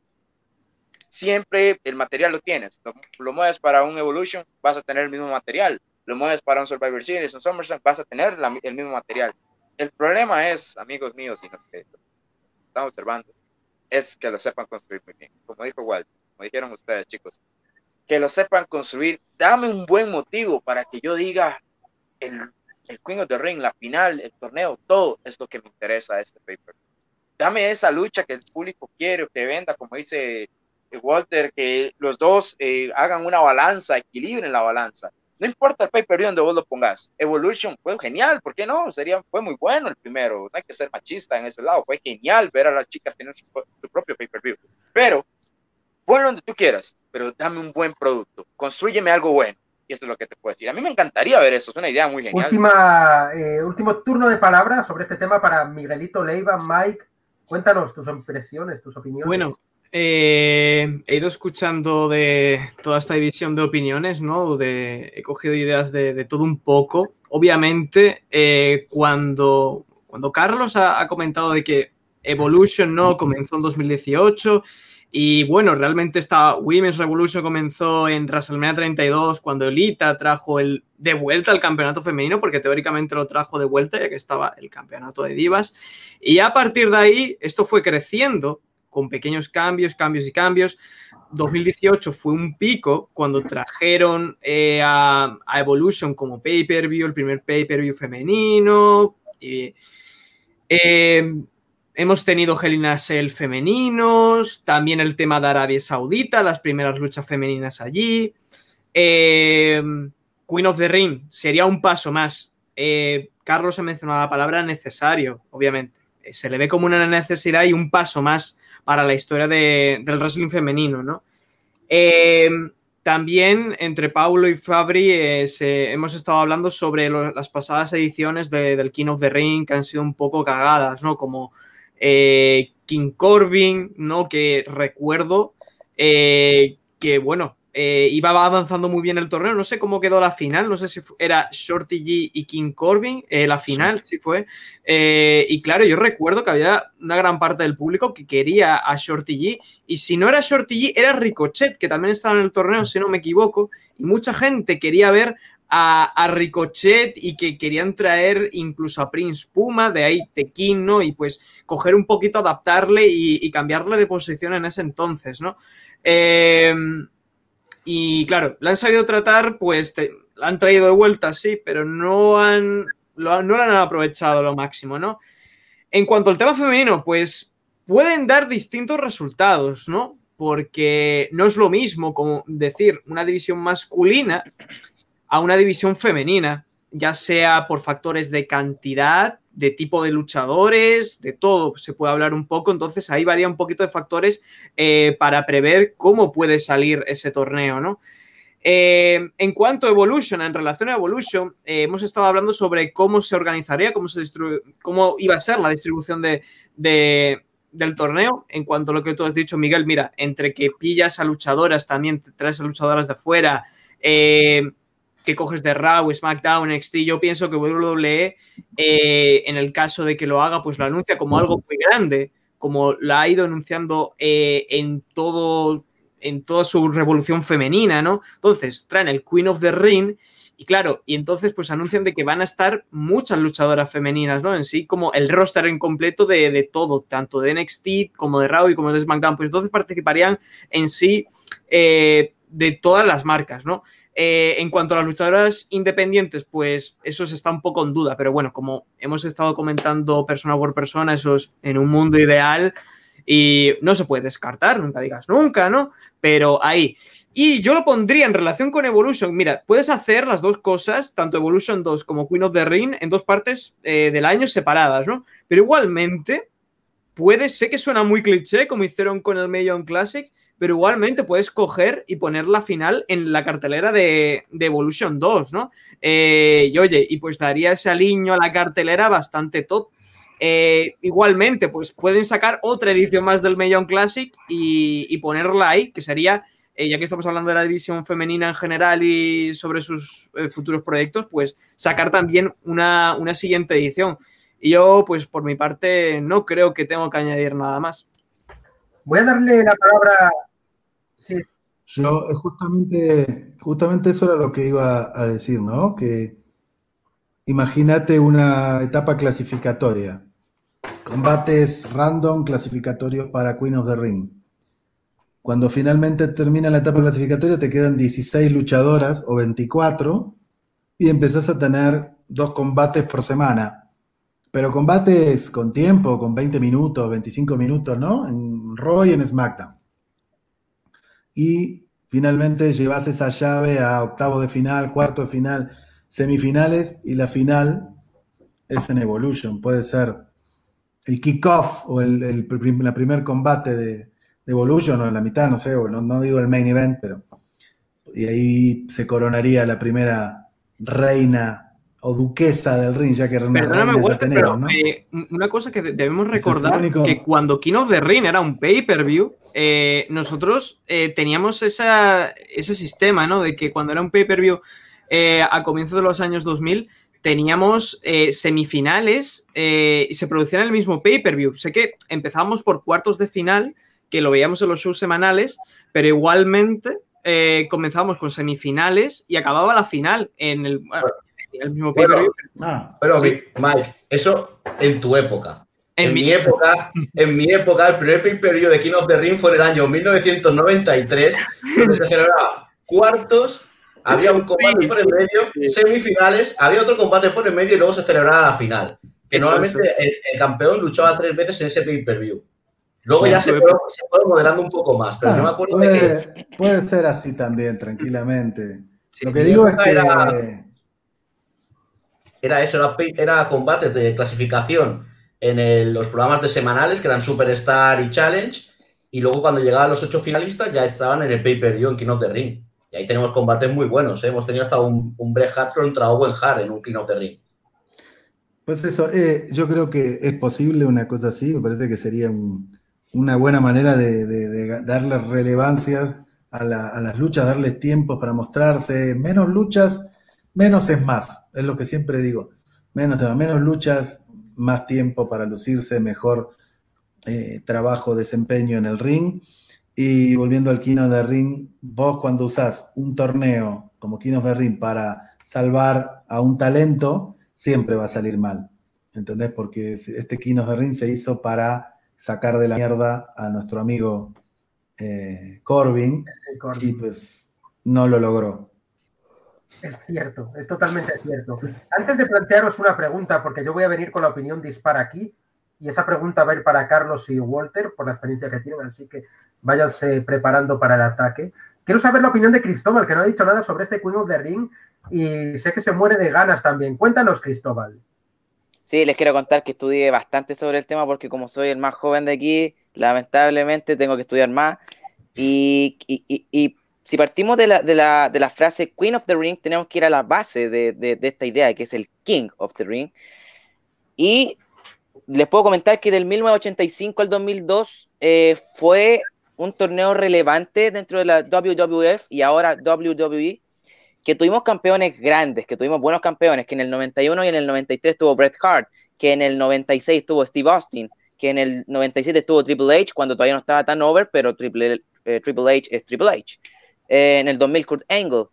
Siempre el material lo tienes. Lo, mueves para un Evolution, vas a tener el mismo material. Lo mueves para un Survivor Series, un SummerSlam, vas a tener el mismo material. El problema es, amigos míos, y que estamos observando, es que lo sepan construir muy bien. Como dijo Walt, como dijeron ustedes, chicos, que lo sepan construir. Dame un buen motivo para que yo diga el, el Queen of the Ring, la final, el torneo, todo es lo que me interesa de este paper dame esa lucha que el público quiere que venda, como dice eh, Walter, que los dos eh, hagan una balanza, equilibren la balanza. No importa el pay-per-view donde vos lo pongas. Evolution fue genial, ¿por qué no? Sería, fue muy bueno el primero. No hay que ser machista en ese lado. Fue genial ver a las chicas tener su, propio pay-per-view. Pero, ponlo donde tú quieras, pero dame un buen producto. Construyeme algo bueno. Y esto es lo que te puedo decir. A mí me encantaría ver eso. Es una idea muy genial. Última, eh, último turno de palabras sobre este tema para Miguelito Leiva, Mike Cuéntanos tus impresiones, tus opiniones. Bueno, eh, he ido escuchando de toda esta división de opiniones, ¿no? De, he cogido ideas de, todo un poco. Obviamente, eh, cuando, cuando Carlos ha, ha, comentado de que Evolution no comenzó en 2018 y bueno, realmente esta Women's Revolution comenzó en WrestleMania 32 cuando Elita trajo el de vuelta al campeonato femenino, porque teóricamente lo trajo de vuelta ya que estaba el campeonato de divas. Y a partir de ahí esto fue creciendo con pequeños cambios, cambios y cambios. 2018 fue un pico cuando trajeron eh, a, Evolution como pay-per-view, el primer pay-per-view femenino. Y, eh, Hemos tenido Hell femeninos, también el tema de Arabia Saudita, las primeras luchas femeninas allí. Eh, Queen of the Ring sería un paso más. Eh, Carlos ha mencionado la palabra necesario, obviamente. Eh, se le ve como una necesidad y un paso más para la historia del wrestling femenino, ¿no? también entre Paulo y Fabri hemos estado hablando sobre las pasadas ediciones del King of the Ring que han sido un poco cagadas, ¿no? Como eh, King Corbin, ¿no? Que recuerdo eh, que, bueno, eh, iba avanzando muy bien el torneo. No sé cómo quedó la final, no sé si era Shorty G y King Corbin, la final sí, fue. y claro, yo recuerdo que había una gran parte del público que quería a Shorty G. Y si no era Shorty G, era Ricochet, que también estaba en el torneo, si no me equivoco. Y mucha gente quería ver a, Ricochet y que querían traer incluso a Prince Puma, de ahí Tequín, ¿no? Y pues coger un poquito, adaptarle y, cambiarle de posición en ese entonces, ¿no? Em, y claro, la han sabido tratar, pues la han traído de vuelta, sí, pero no han, no lo han aprovechado lo máximo, ¿no? En cuanto al tema femenino, pues pueden dar distintos resultados, ¿no? Porque no es lo mismo como decir una división masculina a una división femenina, ya sea por factores de cantidad, de tipo de luchadores, de todo, se puede hablar un poco, entonces ahí varía un poquito de factores eh, para prever cómo puede salir ese torneo, ¿no? Eh, en cuanto a Evolution, en relación a Evolution, eh, hemos estado hablando sobre cómo se organizaría, cómo, se cómo iba a ser la distribución de, del torneo. En cuanto a lo que tú has dicho, Miguel, mira, entre que pillas a luchadoras, también traes a luchadoras de fuera, que coges de Raw, SmackDown, NXT, yo pienso que WWE, eh, en el caso de que lo haga, pues lo anuncia como algo muy grande, como la ha ido anunciando eh, en todo en toda su revolución femenina, ¿no? Entonces, traen el Queen of the Ring y claro, y entonces pues anuncian de que van a estar muchas luchadoras femeninas, ¿no? En sí, como el roster en completo de, de todo, tanto de NXT como de Raw y como de SmackDown, pues entonces participarían en sí eh, de todas las marcas, ¿no? Eh, en cuanto a las luchadoras independientes, pues eso está un poco en duda, pero bueno, como hemos estado comentando persona por persona, eso es en un mundo ideal y no se puede descartar, nunca digas nunca, ¿no? Pero ahí. Y yo lo pondría en relación con Evolution. Mira, puedes hacer las dos cosas, tanto Evolution 2 como Queen of the Ring, en dos partes eh, del año separadas, ¿no? Pero igualmente, puede, sé que suena muy cliché, como hicieron con el Million Classic, pero igualmente puedes coger y poner la final en la cartelera de, de Evolution 2, ¿no? Eh, y oye, y pues daría ese aliño a la cartelera bastante top. Eh, igualmente, pues pueden sacar otra edición más del Million Classic y, y ponerla ahí, que sería, eh, ya que estamos hablando de la división femenina en general y sobre sus futuros proyectos, pues sacar también una, una siguiente edición. Y yo, pues por mi parte, no creo que tengo que añadir nada más. Voy a darle la palabra. Yo, eh, justamente, justamente eso era lo que iba a decir, ¿no? Que imagínate una etapa clasificatoria. Combates random clasificatorios para Queen of the Ring. Cuando finalmente termina la etapa clasificatoria, te quedan 16 luchadoras o 24 y empezás a tener dos combates por semana. Pero combates con tiempo, con 20 minutos, 25 minutos, ¿no? En Raw y en SmackDown. Y finalmente llevas esa llave a octavo de final, cuarto de final, semifinales y la final es en Evolution. Puede ser el kickoff o el, el la primer combate de, Evolution o en la mitad, no sé, no, no digo el main event, pero y ahí se coronaría la primera reina o duquesa del ring, ya que Perdóname, Walter, tenemos, pero ¿no? eh, una cosa que debemos es recordar único- que cuando King of the Ring era un pay-per-view, eh, nosotros eh, teníamos esa, ese sistema, ¿no? De que cuando era un pay-per-view a comienzos de los años 2000 teníamos semifinales y se producían el mismo pay-per-view. Sé que empezábamos por cuartos de final, que lo veíamos en los shows semanales, pero igualmente eh, comenzábamos con semifinales y acababa la final en el, bueno, el mismo Bueno. Ah, Pero, Sí. Mike, eso en tu época. En En, mi- mi época, en mi época, el primer pay-per-view de King of the Ring fue en el año 1993, donde se celebraba cuartos, había un combate Sí, por el medio, sí. semifinales, había otro combate por el medio y luego se celebraba la final. Que Eso, normalmente el, el campeón luchaba tres veces en ese pay-per-view. Luego Sí, ya se fue- se fue modelando un poco más, pero ah, yo me acuerdo de que puede, puede ser así también, tranquilamente. Sí, Lo que digo es que era- era eso, era, combates de clasificación en los programas de semanales, que eran Superstar y Challenge, y luego cuando llegaban los ocho finalistas ya estaban en el pay-per-view en King of Ring. Y ahí tenemos combates muy buenos, ¿eh? hemos tenido hasta un, un Bret Hart contra Owen Hart en un King of Ring. Pues eso, eh, yo creo que es posible una cosa así, me parece que sería un- una buena manera de, de- darle relevancia a, a las luchas, darles tiempo para mostrarse, menos luchas, menos es más, es lo que siempre digo, menos, menos luchas, más tiempo para lucirse, mejor eh, trabajo, desempeño en el ring. Y volviendo al Kino de Ring, vos cuando usás un torneo como Kino de Ring para salvar a un talento, siempre va a salir mal. ¿Entendés? Porque este Kino de Ring se hizo para sacar de la mierda a nuestro amigo eh, Corbin y pues no lo logró. Es cierto, es totalmente cierto. Antes de plantearos una pregunta, porque yo voy a venir con la opinión dispara aquí, y esa pregunta va a ir para Carlos y Walter por la experiencia que tienen, así que váyanse preparando para el ataque. Quiero saber la opinión de Cristóbal, que no ha dicho nada sobre este Queen of the Ring, y sé que se muere de ganas también. Cuéntanos, Cristóbal. Sí, les quiero contar que estudié bastante sobre el tema porque como soy el más joven de aquí, lamentablemente tengo que estudiar más. Y, y- y- y si partimos de la, de, la, de la frase Queen of the Ring, tenemos que ir a la base de, de- esta idea, que es el King of the Ring. Y les puedo comentar que del 1985 al 2002 eh, fue un torneo relevante dentro de la WWF y ahora WWE, que tuvimos campeones grandes, que tuvimos buenos campeones, que en el 91 y en el 93 tuvo Bret Hart, que en el 96 tuvo Steve Austin, que en el 97 estuvo Triple H cuando todavía no estaba tan over, pero Triple, eh, Triple H es Triple H. Eh, en el 2000 Kurt Angle.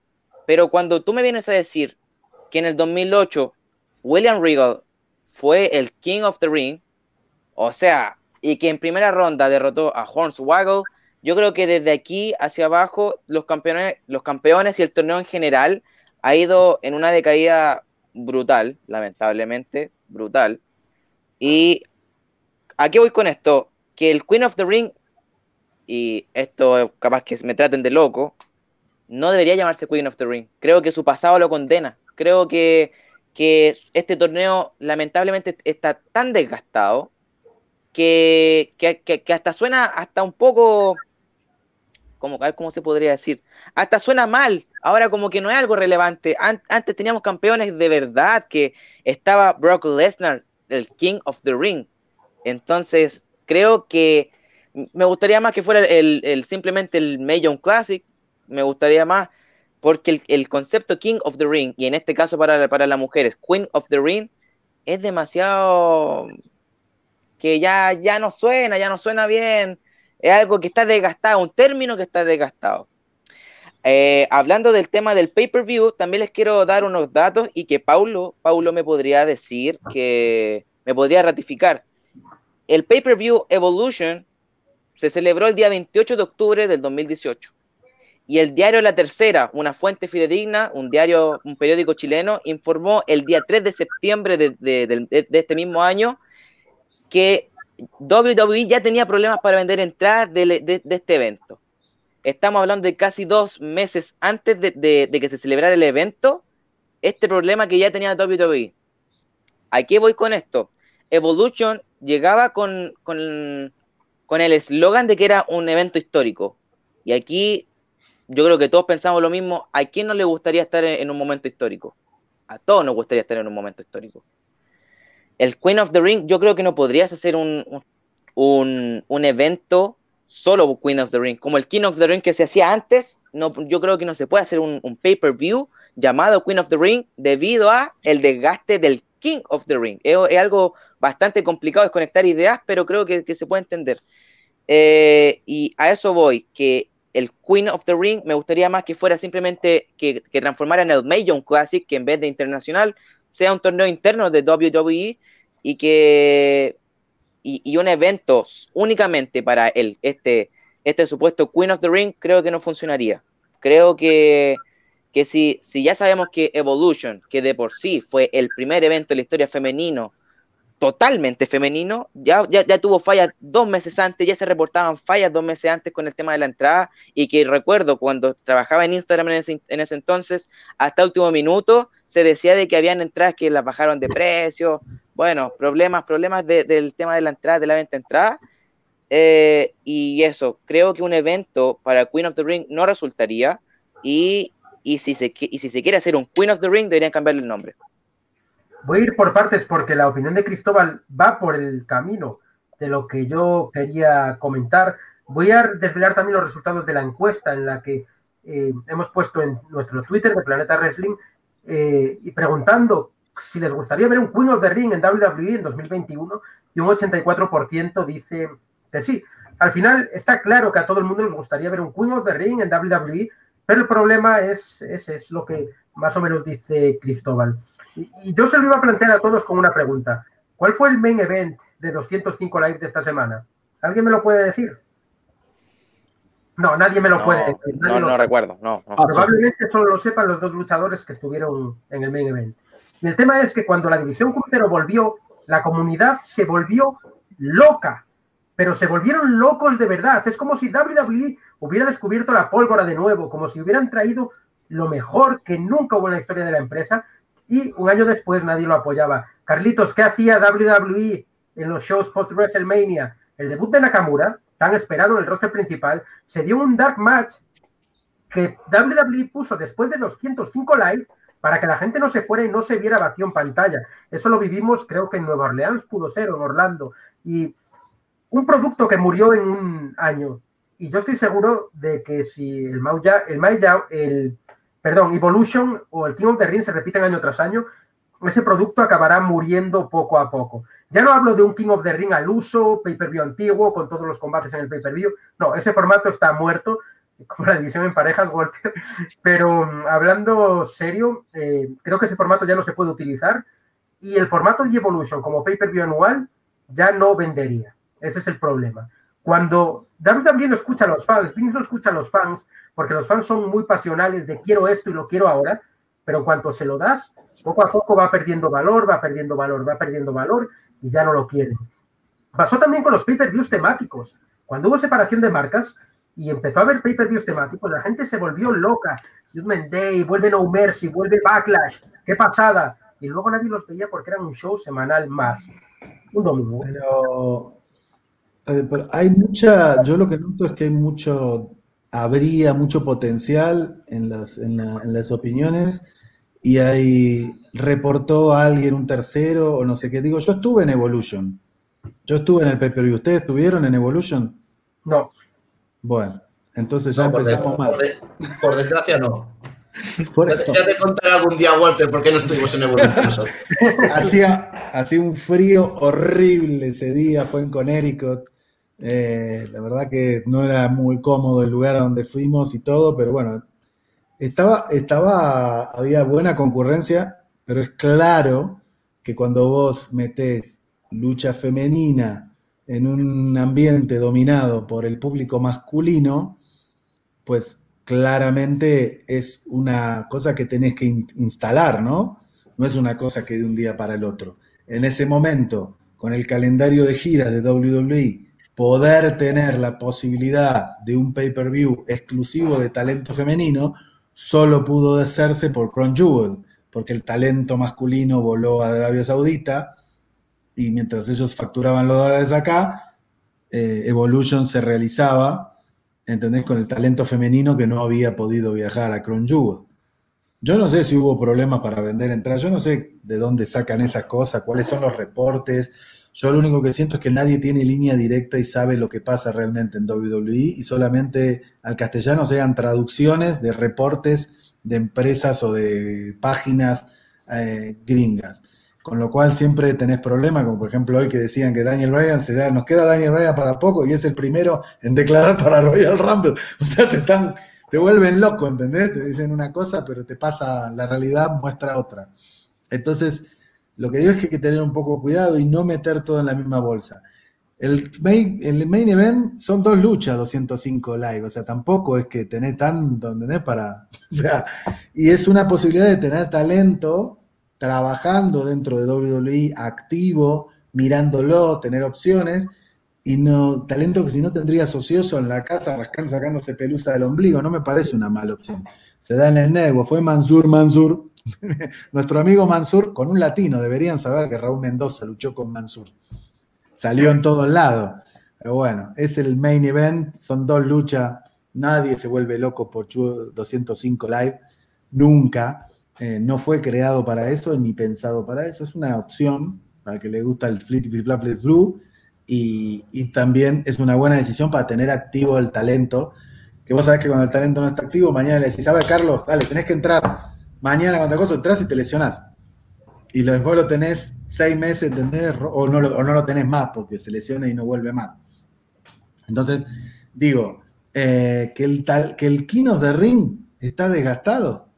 Pero cuando tú me vienes a decir que en el 2008 William Regal fue el King of the Ring, o sea, y que en primera ronda derrotó a Hornswoggle, yo creo que desde aquí hacia abajo los campeones, los campeones y el torneo en general ha ido en una decaída brutal, lamentablemente, brutal. Y ¿A qué voy con esto? Que el Queen of the Ring, y esto capaz que me traten de loco, no debería llamarse Queen of the Ring. Creo que su pasado lo condena. Creo que, que este torneo lamentablemente está tan desgastado que, que, hasta suena hasta un poco, como, cómo se podría decir, hasta suena mal. Ahora como que no es algo relevante. antes teníamos campeones de verdad, que estaba Brock Lesnar, el King of the Ring, entonces, creo que me gustaría más que fuera el, simplemente el Major Classic, me gustaría más, porque el, concepto King of the Ring, y en este caso para, para las mujeres, Queen of the Ring, es demasiado que ya, ya no suena, ya no suena bien, es algo que está desgastado, un término que está desgastado. Eh, hablando del tema del pay-per-view, también les quiero dar unos datos y que Paulo, Paulo me podría decir que me podría ratificar. El pay-per-view Evolution se celebró el día 28 de octubre del 2018. Y el diario La Tercera, una fuente fidedigna, un diario, un periódico chileno, informó el día 3 de septiembre de, este mismo año que WWE ya tenía problemas para vender entradas de, este evento. Estamos hablando de casi dos meses antes de, que se celebrara el evento, este problema que ya tenía WWE. ¿A qué voy con esto? Evolution llegaba con, el eslogan de que era un evento histórico. Y aquí yo creo que todos pensamos lo mismo. ¿A quién no le gustaría estar en, un momento histórico? A todos nos gustaría estar en un momento histórico. El Queen of the Ring, yo creo que no podrías hacer un, un, evento solo Queen of the Ring, como el King of the Ring que se hacía antes. No, yo creo que no se puede hacer un, un pay-per-view llamado Queen of the Ring debido a el desgaste del King of the Ring. Es, algo bastante complicado desconectar ideas, pero creo que, se puede entender. Eh, y a eso voy, que el Queen of the Ring me gustaría más que fuera simplemente que, que transformara en el Major Classic, que en vez de internacional sea un torneo interno de WWE y que y, un evento únicamente para el, este, este supuesto Queen of the Ring, creo que no funcionaría. Creo que que si, si ya sabemos que Evolution, que de por sí fue el primer evento en la historia femenino, totalmente femenino, ya, ya, tuvo fallas dos meses antes, ya se reportaban fallas dos meses antes con el tema de la entrada, y que recuerdo cuando trabajaba en Instagram en ese, en ese entonces, hasta último minuto, se decía de que habían entradas que las bajaron de precio, bueno, problemas, problemas del tema de la entrada, de la venta entrada, eh, y eso, creo que un evento para Queen of the Ring no resultaría, y y si, se, y si se quiere hacer un Queen of the Ring, deberían cambiarle el nombre. Voy a ir por partes porque la opinión de Cristóbal va por el camino de lo que yo quería comentar. Voy a desvelar también los resultados de la encuesta en la que eh, hemos puesto en nuestro Twitter de Planeta Wrestling eh, y preguntando si les gustaría ver un Queen of the Ring en WWE en 2021 y un 84% dice que sí. Al final está claro que a todo el mundo les gustaría ver un Queen of the Ring en WWE pero el problema es, ese es lo que más o menos dice Cristóbal. Y, yo se lo iba a plantear a todos con una pregunta. ¿Cuál fue el main event de 205 Live de esta semana? ¿Alguien me lo puede decir? No, nadie me lo puede decir. No, no recuerdo. No, Probablemente solo lo sepan los dos luchadores que estuvieron en el main event. Y el tema es que cuando la división crucero volvió, la comunidad se volvió loca pero se volvieron locos de verdad. Es como si WWE hubiera descubierto la pólvora de nuevo, como si hubieran traído lo mejor que nunca hubo en la historia de la empresa y un año después nadie lo apoyaba. Carlitos, ¿qué hacía WWE en los shows post-WrestleMania? El debut de Nakamura, tan esperado en el roster principal, se dio un dark match que WWE puso después de 205 live para que la gente no se fuera y no se viera vacío en pantalla. Eso lo vivimos, creo que en Nueva Orleans pudo ser, en Orlando. Y un producto que murió en un año. Y yo estoy seguro de que si el Mau el, perdón, Evolution o el King of the Ring se repiten año tras año, ese producto acabará muriendo poco a poco. Ya no hablo de un King of the Ring al uso, pay-per-view antiguo, con todos los combates en el pay-per-view. No, ese formato está muerto, como la división en parejas, Walter. Pero mm, hablando serio, eh, creo que ese formato ya no se puede utilizar. Y el formato de Evolution como pay-per-view anual ya no vendería. Ese es el problema. Cuando WWE no escucha a los fans, Vince no escucha a los fans, porque los fans son muy pasionales de quiero esto y lo quiero ahora, pero en cuanto se lo das, poco a poco va perdiendo valor, va perdiendo valor, va perdiendo valor y ya no lo quieren. Pasó también con los pay-per-views temáticos. Cuando hubo separación de marcas y empezó a haber pay-per-views temáticos, la gente se volvió loca. Judgment Day, vuelve No Mercy, vuelve Backlash, qué pasada. Y luego nadie los veía porque era un show semanal más. Un domingo. Pero, pero hay mucha, yo lo que noto es que hay mucho, habría mucho potencial en las, en, la- en las opiniones y ahí reportó a alguien un tercero o no sé qué. Digo, yo estuve en Evolution. Yo estuve en el pay-per-view. ¿Ustedes estuvieron en Evolution? No. Bueno, entonces ya No, por, empezamos des- mal. por de- por desgracia no. Por Ya eso. ya te contaré algún día, Walter, por qué no estuvimos en Evolution hacía, hacía un frío horrible ese día, fue en Connecticut. Eh, la verdad que no era muy cómodo el lugar donde fuimos y todo, pero bueno, estaba, estaba, había buena concurrencia, pero es claro que cuando vos metés lucha femenina en un ambiente dominado por el público masculino, pues claramente es una cosa que tenés que in- instalar, ¿no? No es una cosa que de un día para el otro. En ese momento, con el calendario de giras de WWE, poder tener la posibilidad de un pay-per-view exclusivo de talento femenino, solo pudo hacerse por Crown porque el talento masculino voló a Arabia Saudita y mientras ellos facturaban los dólares acá, eh, Evolution se realizaba, ¿entendés? Con el talento femenino que no había podido viajar a Crown. Yo no sé si hubo problemas para vender entradas, yo no sé de dónde sacan esas cosas, cuáles son los reportes. Yo lo único que siento es que nadie tiene línea directa y sabe lo que pasa realmente en WWE y solamente al castellano sean traducciones de reportes de empresas o de páginas eh, gringas. Con lo cual siempre tenés problemas, como por ejemplo hoy que decían que Daniel Bryan, se da- nos queda Daniel Bryan para poco y es el primero en declarar para Royal Rumble. O sea, te te vuelven loco, ¿entendés? Te dicen una cosa, pero te pasa, la realidad muestra otra. Entonces, lo que digo es que hay que tener un poco cuidado y no meter todo en la misma bolsa. El main, event son dos luchas, 205 live, o sea, tampoco es que tenés tanto, ¿entendés? Para, o sea, y es una posibilidad de tener talento trabajando dentro de WWE, activo, mirándolo, tener opciones, y no, talento que si no tendrías ocioso en la casa sacándose pelusa del ombligo, no me parece una mala opción. Se da en el network, fue Mansur Mansur, nuestro amigo Mansur, con un latino, deberían saber que Raúl Mendoza luchó con Mansur. Salió en todos lados. Pero bueno, es el main event, son dos luchas, nadie se vuelve loco por Chu 205 Live, nunca. Eh, no fue creado para eso ni pensado para eso, es una opción para que le gusta el Fleet Flap Flip Flu y, y también es una buena decisión para tener activo el talento. Que vos sabés que cuando el talento no está activo, mañana le decís, ¿sabes, Carlos? Dale, tenés que entrar. Mañana cuando cosa entras y te lesionás. Y después lo tenés seis meses, ¿entendés? O no, lo, o no lo tenés más porque se lesiona y no vuelve más. Entonces, digo, eh, que, el tal, que el King of the Ring está desgastado.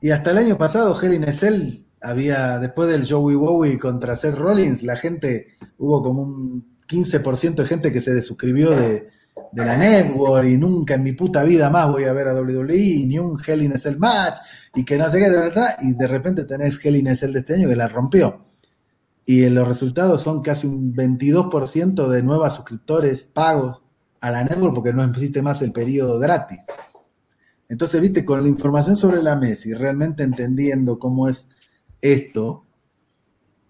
Y hasta el año pasado, a Cell había, después del Joey Wowie contra Seth Rollins, la gente, hubo como un 15% de gente que se desuscribió de, de la network y nunca en mi puta vida más voy a ver a WWE, ni un Hell in a Cell match, y que no sé qué, de verdad, y de repente tenés Hell in a Cell de este año que la rompió. Y los resultados son casi un 22% de nuevos suscriptores pagos a la network porque no existe más el periodo gratis. Entonces, viste, con la información sobre la mesa y realmente entendiendo cómo es esto,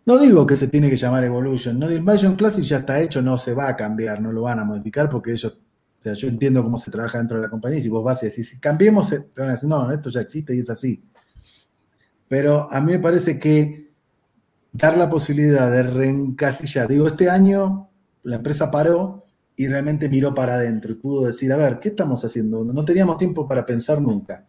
no digo que se tiene que llamar Evolution, no, el Invasion Classic ya está hecho, no se va a cambiar, no lo van a modificar porque ellos, o sea, yo entiendo cómo se trabaja dentro de la compañía y si vos vas y decís, cambiemos, te van a decir, no, esto ya existe y es así. Pero a mí me parece que dar la posibilidad de reencasillar, digo, este año la empresa paró y realmente miró para adentro y pudo decir, a ver, ¿qué estamos haciendo? No teníamos tiempo para pensar nunca.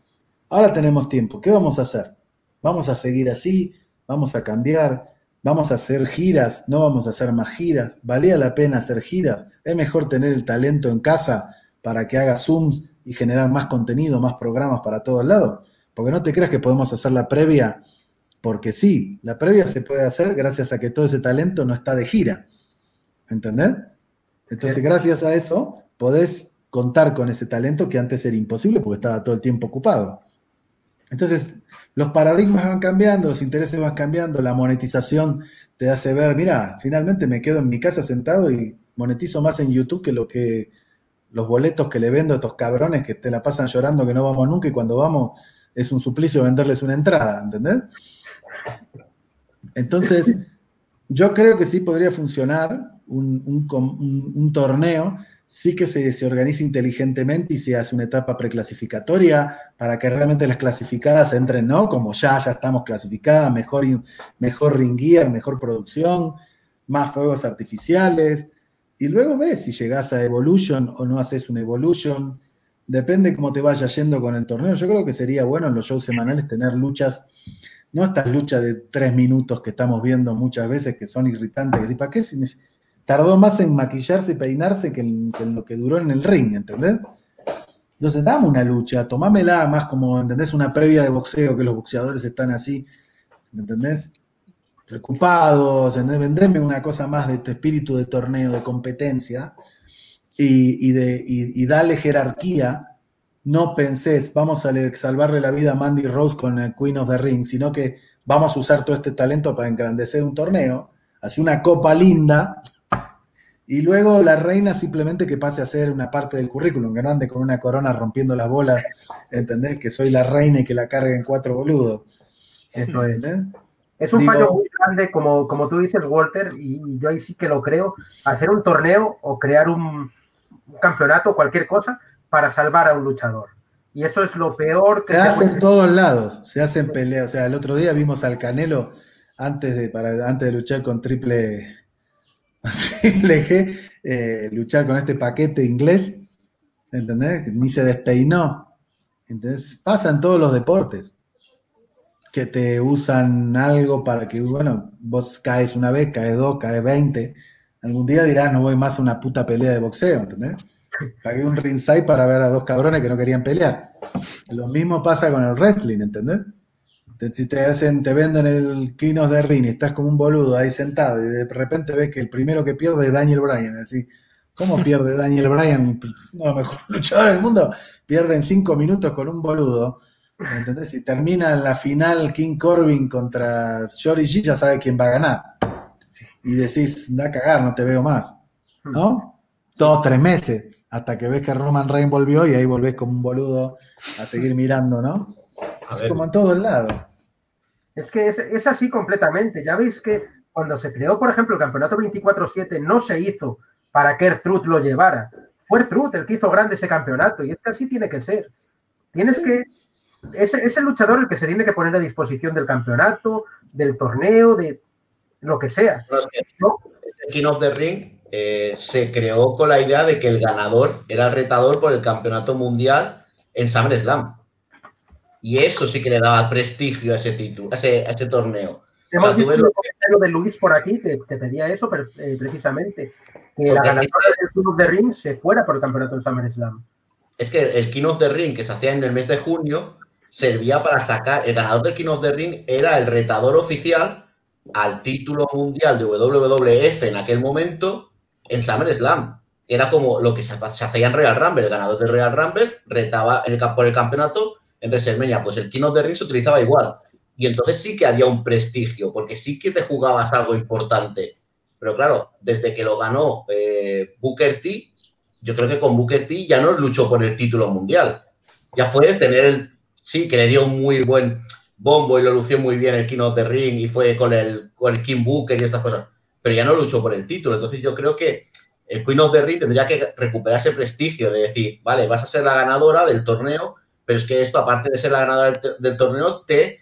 Ahora tenemos tiempo. ¿Qué vamos a hacer? ¿Vamos a seguir así? ¿Vamos a cambiar? ¿Vamos a hacer giras? ¿No vamos a hacer más giras? ¿Valía la pena hacer giras? ¿Es mejor tener el talento en casa para que haga Zooms y generar más contenido, más programas para todos lados? Porque no te creas que podemos hacer la previa porque sí, la previa se puede hacer gracias a que todo ese talento no está de gira. ¿Entendés? Entonces, gracias a eso, podés contar con ese talento que antes era imposible porque estaba todo el tiempo ocupado. Entonces, los paradigmas van cambiando, los intereses van cambiando, la monetización te hace ver, mira, finalmente me quedo en mi casa sentado y monetizo más en YouTube que lo que los boletos que le vendo a estos cabrones que te la pasan llorando que no vamos nunca y cuando vamos es un suplicio venderles una entrada, ¿entendés? Entonces, yo creo que sí podría funcionar un, torneo, sí que se, se, organice inteligentemente y se hace una etapa preclasificatoria para que realmente las clasificadas entren, ¿no? Como ya, ya estamos clasificadas, mejor, mejor ring gear, mejor producción, más fuegos artificiales. Y luego ves si llegas a Evolution o no haces un Evolution. Depende cómo te vaya yendo con el torneo. Yo creo que sería bueno en los shows semanales tener luchas no estas luchas de tres minutos que estamos viendo muchas veces que son irritantes, que ¿para qué? Tardó más en maquillarse y peinarse que en, lo que duró en el ring, ¿entendés? Entonces, dame una lucha, tomámela más como, ¿entendés? Una previa de boxeo, que los boxeadores están así, ¿me entendés? Preocupados, ¿entendés? Vendeme una cosa más de tu espíritu de torneo, de competencia, y, de, y dale jerarquía no pensés, vamos a salvarle la vida a Mandy Rose con el Queen of the Ring, sino que vamos a usar todo este talento para engrandecer un torneo, hacer una copa linda, y luego la reina simplemente que pase a ser una parte del currículum, que no ande con una corona rompiendo las bolas, ¿entendés? Que soy la reina y que la carguen cuatro boludos. Eso es. Es un fallo muy grande, como, como tú dices, Walter, y, yo ahí sí que lo creo, hacer un torneo o crear un, un campeonato, cualquier cosa, para salvar a un luchador. Y eso es lo peor que se, hace en todos lados, se hacen peleas. O sea, el otro día vimos al Canelo antes de, para, antes de luchar con triple, G, eh, luchar con este paquete inglés, ¿entendés? Ni se despeinó. Entonces, pasa en todos los deportes. Que te usan algo para que, bueno, vos caes una vez, caes dos, caes veinte. Algún día dirás, no voy más a una puta pelea de boxeo, ¿entendés? Pagué un ringside para ver a dos cabrones que no querían pelear. Lo mismo pasa con el wrestling, ¿entendés? Si te hacen, te venden el Kinos de ring y estás como un boludo ahí sentado y de repente ves que el primero que pierde es Daniel Bryan, así. ¿Cómo pierde Daniel Bryan? No, el mejor luchador del mundo. Pierde en cinco minutos con un boludo. ¿Entendés? Si termina la final King Corbin contra Shory G, ya sabe quién va a ganar. Y decís, da a cagar, no te veo más. ¿No? Dos, tres meses hasta que ves que Roman Reigns volvió y ahí volvés como un boludo a seguir mirando, ¿no? Es como en todo el lado. Es que es, así completamente. Ya veis que cuando se creó, por ejemplo, el campeonato 24-7 no se hizo para que Ertrud lo llevara. Fue Ertrud el que hizo grande ese campeonato y es que así tiene que ser. Tienes que... Es, es, el luchador el que se tiene que poner a disposición del campeonato, del torneo, de lo que sea. El King of the Ring eh, se creó con la idea de que el ganador era el retador por el campeonato mundial en SummerSlam. Y eso sí que le daba prestigio a ese título, a ese, torneo. Hemos visto el comentario de Luis por aquí que, pedía eso eh, precisamente, que la ganadora del King of the Ring se fuera por el campeonato de SummerSlam. Es que el King of the Ring que se hacía en el mes de junio servía para sacar, el ganador del King of the Ring era el retador oficial al título mundial de WWF en aquel momento en SummerSlam. Era como lo que se, hacía en Real Rumble. El ganador del Real Rumble retaba el, por el campeonato en WrestleMania. Pues el King of the Ring se utilizaba igual. Y entonces sí que había un prestigio, porque sí que te jugabas algo importante. Pero claro, desde que lo ganó eh, Booker T, yo creo que con Booker T ya no luchó por el título mundial. Ya fue tener el. Sí, que le dio un muy buen bombo y lo lució muy bien el King of the Ring y fue con el, con el King Booker y estas cosas pero ya no luchó por el título. Entonces yo creo que el Queen of the Ring tendría que recuperar ese prestigio de decir, vale, vas a ser la ganadora del torneo, pero es que esto, aparte de ser la ganadora del, torneo, te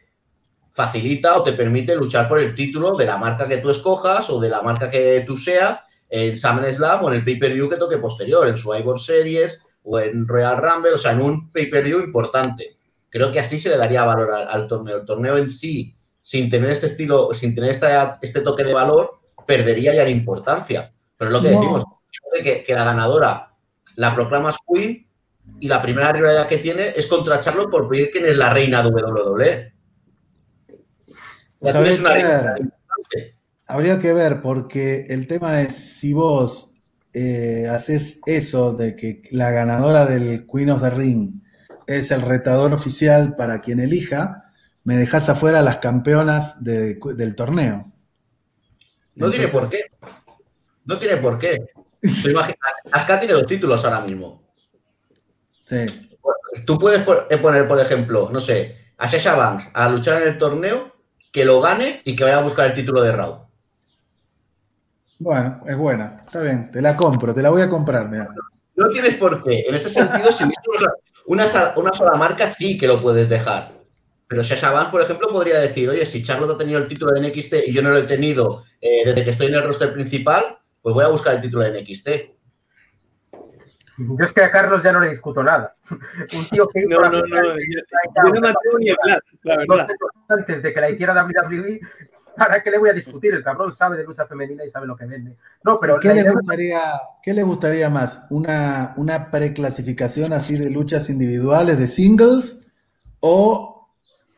facilita o te permite luchar por el título de la marca que tú escojas o de la marca que tú seas en SummerSlam o en el pay-per-view que toque posterior, en Survivor Series o en Royal Rumble, o sea, en un pay-per-view importante. Creo que así se le daría valor al, al torneo. El torneo en sí, sin tener este estilo, sin tener esta- este toque de valor, perdería ya la importancia. Pero es lo que No. decimos, que, que la ganadora la proclamas Queen y la primera rivalidad que tiene es contra Charlotte por pedir quién es la reina de WWE. Una que ver. Habría que ver, porque el tema es si vos eh, haces eso de que la ganadora del Queen of the Ring es el retador oficial para quien elija, me dejas afuera las campeonas de- del torneo. No tiene por qué. No tiene por qué. Imagina- Asuka tiene dos títulos ahora mismo. Sí. Tú puedes eh, poner, por ejemplo, no sé, a Sasha Banks a luchar en el torneo, que lo gane y que vaya a buscar el título de Raw. Bueno, es buena. Está bien, te la compro, te la voy a comprar, mira. No tienes por qué. En ese sentido, si una, una sola marca, sí que lo puedes dejar. Pero Sasha Banks, por ejemplo, podría decir, oye, si Charlotte ha tenido el título de NXT y yo no lo he tenido eh, desde que estoy en el roster principal, pues voy a buscar el título de NXT. Yo es que a Carlos ya no le discuto nada. Un tío que No, no, no. Yo, yo no me atrevo ni a hablar, la verdad. antes de que la hiciera WWE, ¿para qué le voy a discutir? El cabrón sabe de lucha femenina y sabe lo que vende. No, pero ¿Qué le gustaría, qué le gustaría más? ¿Una, una preclasificación así de luchas individuales, de singles? ¿O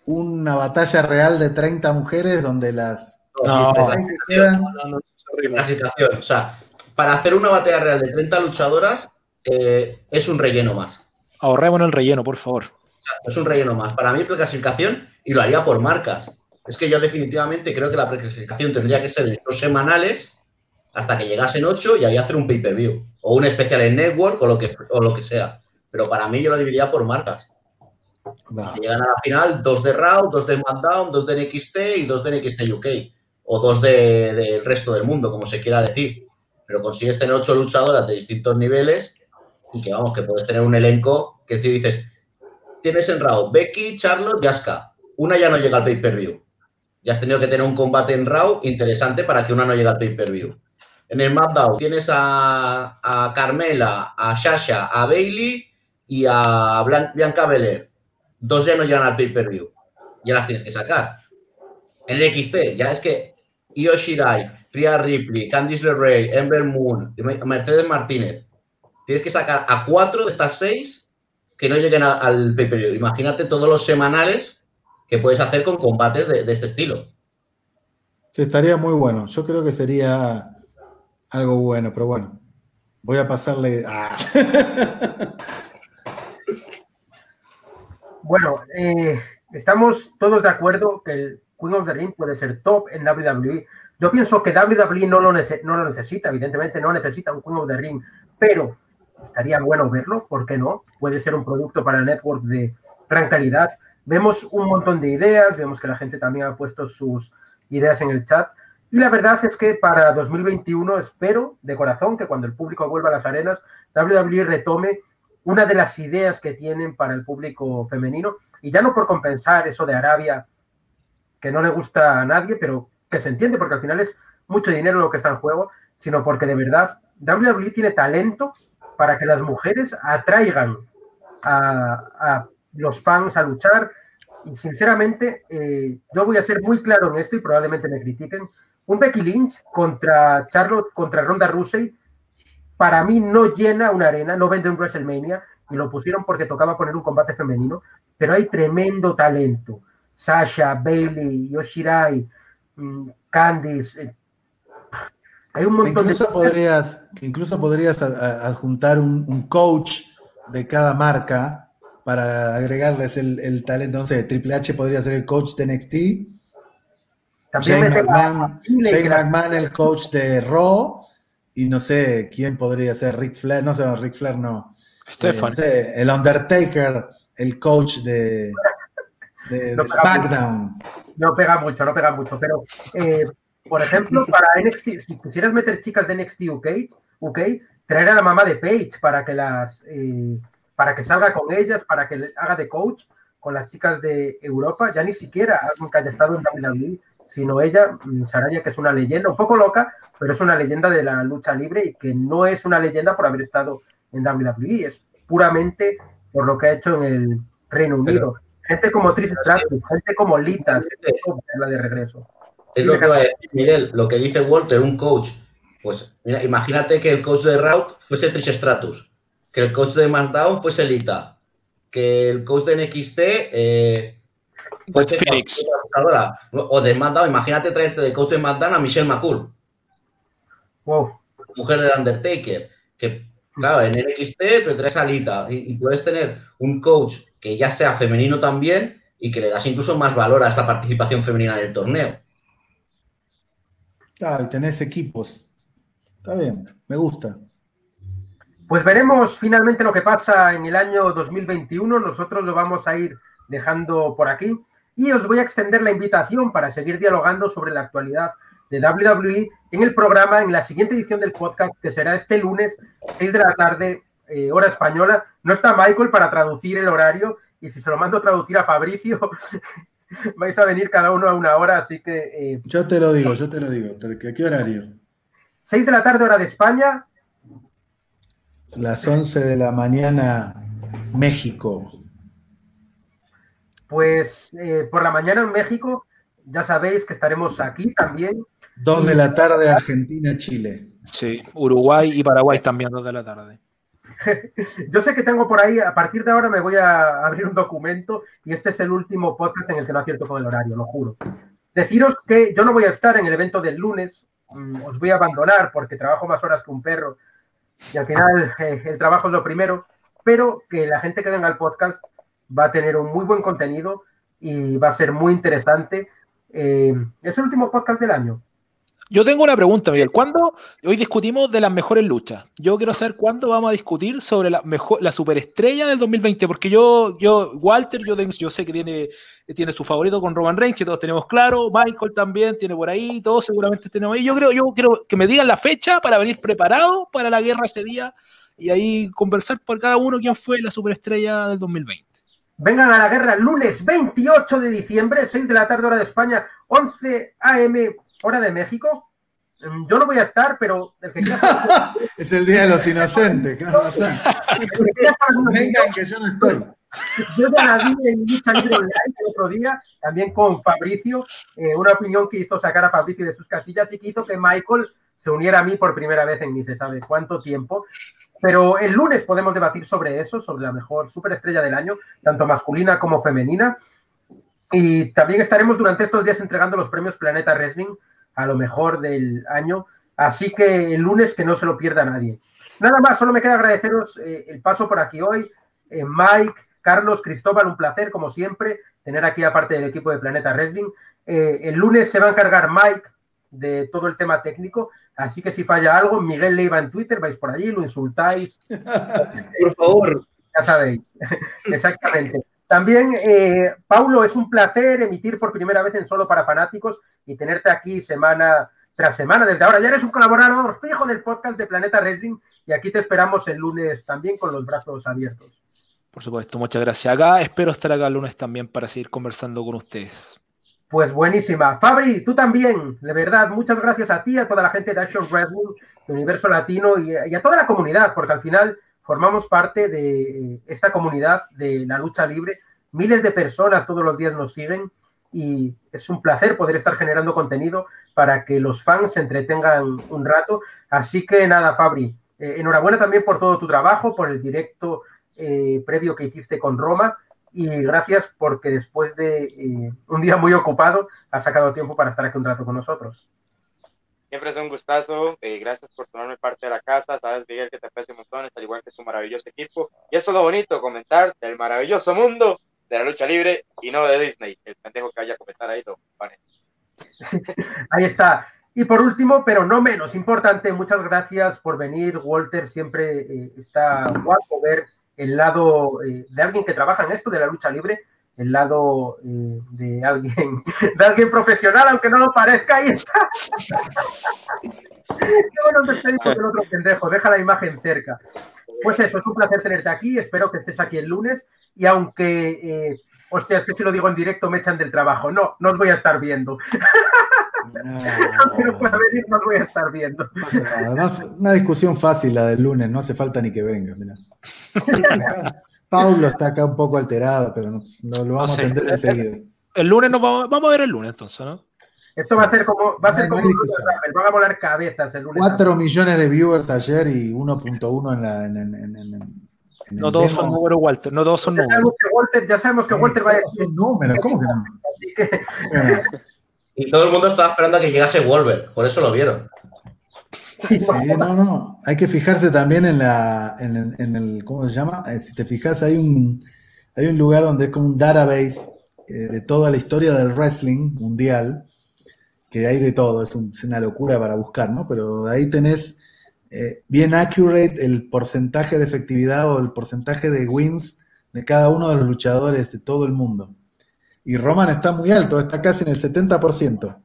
una batalla real de 30 mujeres donde las No. 16 que quedan- No, no, no, eso es horrible. Clasificación. O sea, para hacer una batalla real de 30 luchadoras, eh, es un relleno más. Ahorrémonos el relleno, por favor. Es un relleno más. Para mí, preclasificación, y lo haría por marcas. Es que yo definitivamente creo que la preclasificación tendría que ser en dos semanales hasta que llegasen ocho y ahí hacer un pay-per-view. O un especial en Network o lo, que, o lo que sea. Pero para mí yo lo dividiría por marcas. Llegan a la final dos de Raw, dos de SmackDown, dos de NXT y dos de NXT UK. O dos de- del resto del mundo, como se quiera decir. Pero consigues tener ocho luchadoras de distintos niveles que vamos, que puedes tener un elenco que si dices, tienes en Raw Becky, Charlotte y Asuka. Una ya no llega al pay-per-view. Ya has tenido que tener un combate en Raw interesante para que una no llegue al pay-per-view. En el SmackDown tienes a, a Carmela, a Sasha, a Bailey y a Bianca Belair. Dos ya no llegan al pay-per-view. Ya las tienes que sacar. En el XT, ya es que Io Shirai, Rhea Ripley, Candice LeRae, Ember Moon, Mercedes Martínez. Tienes que sacar a cuatro de estas seis que no lleguen a- al pay-per-view. Imagínate todos los semanales que puedes hacer con combates de, de este estilo. Sí, estaría muy bueno. Yo creo que sería algo bueno, pero bueno. Voy a pasarle. Ah. Bueno, eh, estamos todos de acuerdo que el Queen of the Ring puede ser top en WWE. Yo pienso que WWE no lo, nece- no lo necesita, evidentemente no necesita un Queen of the Ring, pero estaría bueno verlo, ¿por qué no? Puede ser un producto para el network de gran calidad. Vemos un montón de ideas, vemos que la gente también ha puesto sus ideas en el chat. Y la verdad es que para 2021 espero de corazón que cuando el público vuelva a las arenas, WWE retome una de las ideas que tienen para el público femenino, y ya no por compensar eso de Arabia, que no le gusta a nadie, pero que se entiende porque al final es mucho dinero lo que está en juego, sino porque de verdad WWE tiene talento para que las mujeres atraigan a, los fans a luchar. Y sinceramente, eh, yo voy a ser muy claro en esto y probablemente me critiquen. Un Becky Lynch contra Charlotte, contra Ronda Rousey, para mí no llena una arena, no vende un WrestleMania y lo pusieron porque tocaba poner un combate femenino, pero hay tremendo talento. Sasha, Bailey, Yoshirai, mm, Candice, eh, hay un montón Incluso de podrías, incluso podrías adjuntar un, un coach de cada marca para agregarles el, el talento. No sé, Triple H podría ser el coach de NXT, También Shane McMahon, Shane McMahon el coach de Raw, y no sé quién podría ser Ric Flair, no sé, Ric Flair no. Stefan. Eh, no sé, el Undertaker, el coach de, de- No, de SmackDown. No pega mucho, no pega mucho, pero eh, por ejemplo, para NXT, si quisieras meter chicas de NXT UK, UK traer a la mamá de Paige para que las eh, para que salga con ellas, para que haga de coach con las chicas de Europa, ya ni siquiera alguien que haya estado en WWE, sino ella, mm, Saraya, que es una leyenda, un poco loca, pero es una leyenda de la lucha libre y que no es una leyenda por haber estado en WWE, es puramente por lo que ha hecho en el Reino Unido. Gente como Tris Stratus, gente como Lita, gente como la de regreso. Es lo que va a decir Miguel, lo que dice Walter, un coach. Pues mira, imagínate que el coach de Route fuese Trish Stratus, que el coach de SmackDown fuese Lita, que el coach de NXT eh, fuese Phoenix. o de SmackDown, imagínate traerte de coach de SmackDown a Michelle McCool, Wow. mujer del Undertaker, que claro, en NXT te traes a Lita y, y puedes tener un coach que ya sea femenino también y que le das incluso más valor a esa participación femenina en el torneo. Claro, y tenés equipos. Está bien, me gusta. Pues veremos finalmente lo que pasa en el año 2021. Nosotros lo vamos a ir dejando por aquí y os voy a extender la invitación para seguir dialogando sobre la actualidad de WWE en el programa, en la siguiente edición del podcast, que será este lunes, 6 de la tarde, eh, hora española. No está Michael para traducir el horario y si se lo mando a traducir a Fabricio, vais a venir cada uno a una hora, así que eh, Yo te lo digo, yo te lo digo. ¿A qué horario? 6 de la tarde, hora de España, Las 11 de la mañana, México. pues eh, por la mañana en México, ya sabéis que estaremos aquí también. 2 de la tarde, Argentina, Chile. Sí, Uruguay y Paraguay también, dos de la tarde. Yo sé que tengo por ahí, a partir de ahora me voy a abrir un documento y este es el último podcast en el que no acierto con el horario, lo juro. Deciros que yo no voy a estar en el evento del lunes, mm, os voy a abandonar porque trabajo más horas que un perro y al final eh, el trabajo es lo primero, pero que la gente que venga al podcast va a tener un muy buen contenido y va a ser muy interesante. Eh, es el último podcast del año. Yo tengo una pregunta, Miguel. ¿Cuándo hoy discutimos de las mejores luchas? Yo quiero saber cuándo vamos a discutir sobre la mejor, la superestrella del 2020, porque yo, yo, Walter, yo, yo sé que tiene, tiene su favorito con Roman Reigns, que todos tenemos claro. Michael también tiene por ahí, todos seguramente tenemos ahí. Yo creo, yo quiero que me digan la fecha para venir preparado para la guerra ese día y ahí conversar por cada uno quién fue la superestrella del 2020. Vengan a la guerra lunes 28 de diciembre, 6 de la tarde hora de España, 11 AM hora de México. Mm, Yo no voy a estar, pero el que quiera estar- Es el Día de los Inocentes. con nosotros, Vengan, que yo no estoy. yo ya la vi en Lucha Libre Online el otro día, también con Fabricio, eh, una opinión que hizo sacar a Fabricio de sus casillas y que hizo que Michael se uniera a mí por primera vez en ni se sabe cuánto tiempo. Pero el lunes podemos debatir sobre eso, sobre la mejor superestrella del año, tanto masculina como femenina. Y también estaremos durante estos días entregando los premios Planeta Wrestling a lo mejor del año. Así que el lunes que no se lo pierda nadie. Nada más, solo me queda agradeceros eh, el paso por aquí hoy. Eh, Mike, Carlos, Cristóbal, un placer, como siempre, tener aquí aparte del equipo de Planeta Wrestling. Eh, el lunes se va a encargar Mike de todo el tema técnico, así que si falla algo, Miguel Leiva en Twitter, vais por allí, lo insultáis, Por favor. ya sabéis. Exactamente. También, eh, Paulo, es un placer emitir por primera vez en Solo para Fanáticos y tenerte aquí semana tras semana. Desde ahora ya eres un colaborador fijo del podcast de Planeta Wrestling y aquí te esperamos el lunes también con los brazos abiertos. Por supuesto, muchas gracias. Acá espero estar acá el lunes también para seguir conversando con ustedes. Pues buenísima. Fabri, tú también, de verdad, muchas gracias a ti, a toda la gente de Action Wrestling, de Universo Latino y, y a toda la comunidad, porque al final formamos parte de esta comunidad de la lucha libre. Miles de personas todos los días nos siguen y es un placer poder estar generando contenido para que los fans se entretengan un rato. Así que nada, Fabri, eh, enhorabuena también por todo tu trabajo, por el directo eh, previo que hiciste con Roma y gracias porque después de eh, un día muy ocupado has sacado tiempo para estar aquí un rato con nosotros. Siempre es un gustazo. eh, gracias por tomarme parte de la casa. Sabes, Miguel, que te aprecio montón, al igual que tu maravilloso equipo. Y eso es lo bonito, comentar del maravilloso mundo de la lucha libre y no de Disney. El pendejo que vaya a comentar ahí lo. Ahí está. Y por último, pero no menos importante, muchas gracias por venir, Walter. Siempre eh, está guapo ver el lado eh, de alguien que trabaja en esto de la lucha libre, el lado eh, de alguien, de alguien profesional, aunque no lo parezca. Ahí está. Qué bueno nos despedimos del otro pendejo. Deja la imagen cerca. Pues eso, es un placer tenerte aquí. Espero que estés aquí el lunes. Y aunque, eh, hostia, es que si lo digo en directo me echan del trabajo. No, no os voy a estar viendo. Aunque no pueda venir, no os voy a estar viendo. Además, una discusión fácil la del lunes, no hace falta ni que venga. mirá. Paulo está acá un poco alterado, pero no, no lo vamos sé. a atender enseguida. El lunes nos vamos, vamos a ver el lunes entonces, ¿no? Esto va a ser como, va a ser No, no como un van a volar cabezas el lunes. 4 millones de viewers ayer y 1.1 en la. En, en- en- en- en- en No todos demo. son números, Walter. No todos son Ya números. sabemos que Walter, ya sabemos que Walter va a No, decir. números, ¿cómo que no? así que- Bueno, Y todo el mundo estaba esperando a que llegase Wolver, por eso lo vieron. Sí, no, no. Hay que fijarse también en la, en, el- en el, ¿cómo se llama? Eh, si te fijas, hay un, hay un lugar donde es como un database eh, de toda la historia del wrestling mundial, que hay de todo, es, un- es una locura para buscar, ¿no? Pero ahí tenés eh, bien accurate el porcentaje de efectividad o el porcentaje de wins de cada uno de los luchadores de todo el mundo. Y Roman está muy alto, está casi en el 70%.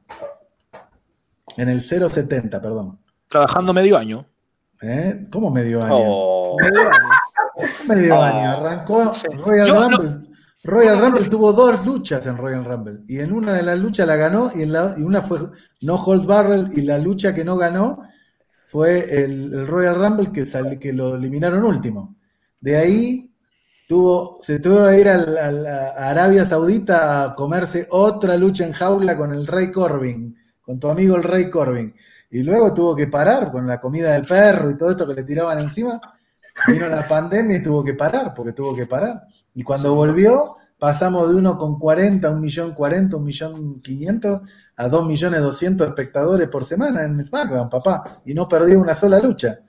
En el 0,70, perdón. Trabajando medio año. ¿Eh? ¿Cómo medio año? Oh. Medio año. Medio Oh. año. Arrancó Sí. Royal Yo no- Rumble. Royal Rumble tuvo dos luchas en Royal Rumble. Y en una de las luchas la ganó y, en la, y una fue No Holds Barrel. Y la lucha que no ganó fue el, el Royal Rumble que, sal- que lo eliminaron último. De ahí tuvo, se tuvo que ir al- al- a Arabia Saudita a comerse otra lucha en jaula con el Rey Corbin, con tu amigo el Rey Corbin. Y luego tuvo que parar con la comida del perro y todo esto que le tiraban encima. Vino la pandemia y tuvo que parar, porque tuvo que parar. Y cuando volvió, pasamos de 1,40 a 1.040, 1.500.000 a 2.200.000 espectadores por semana en SmackDown, papá. Y no perdió una sola lucha.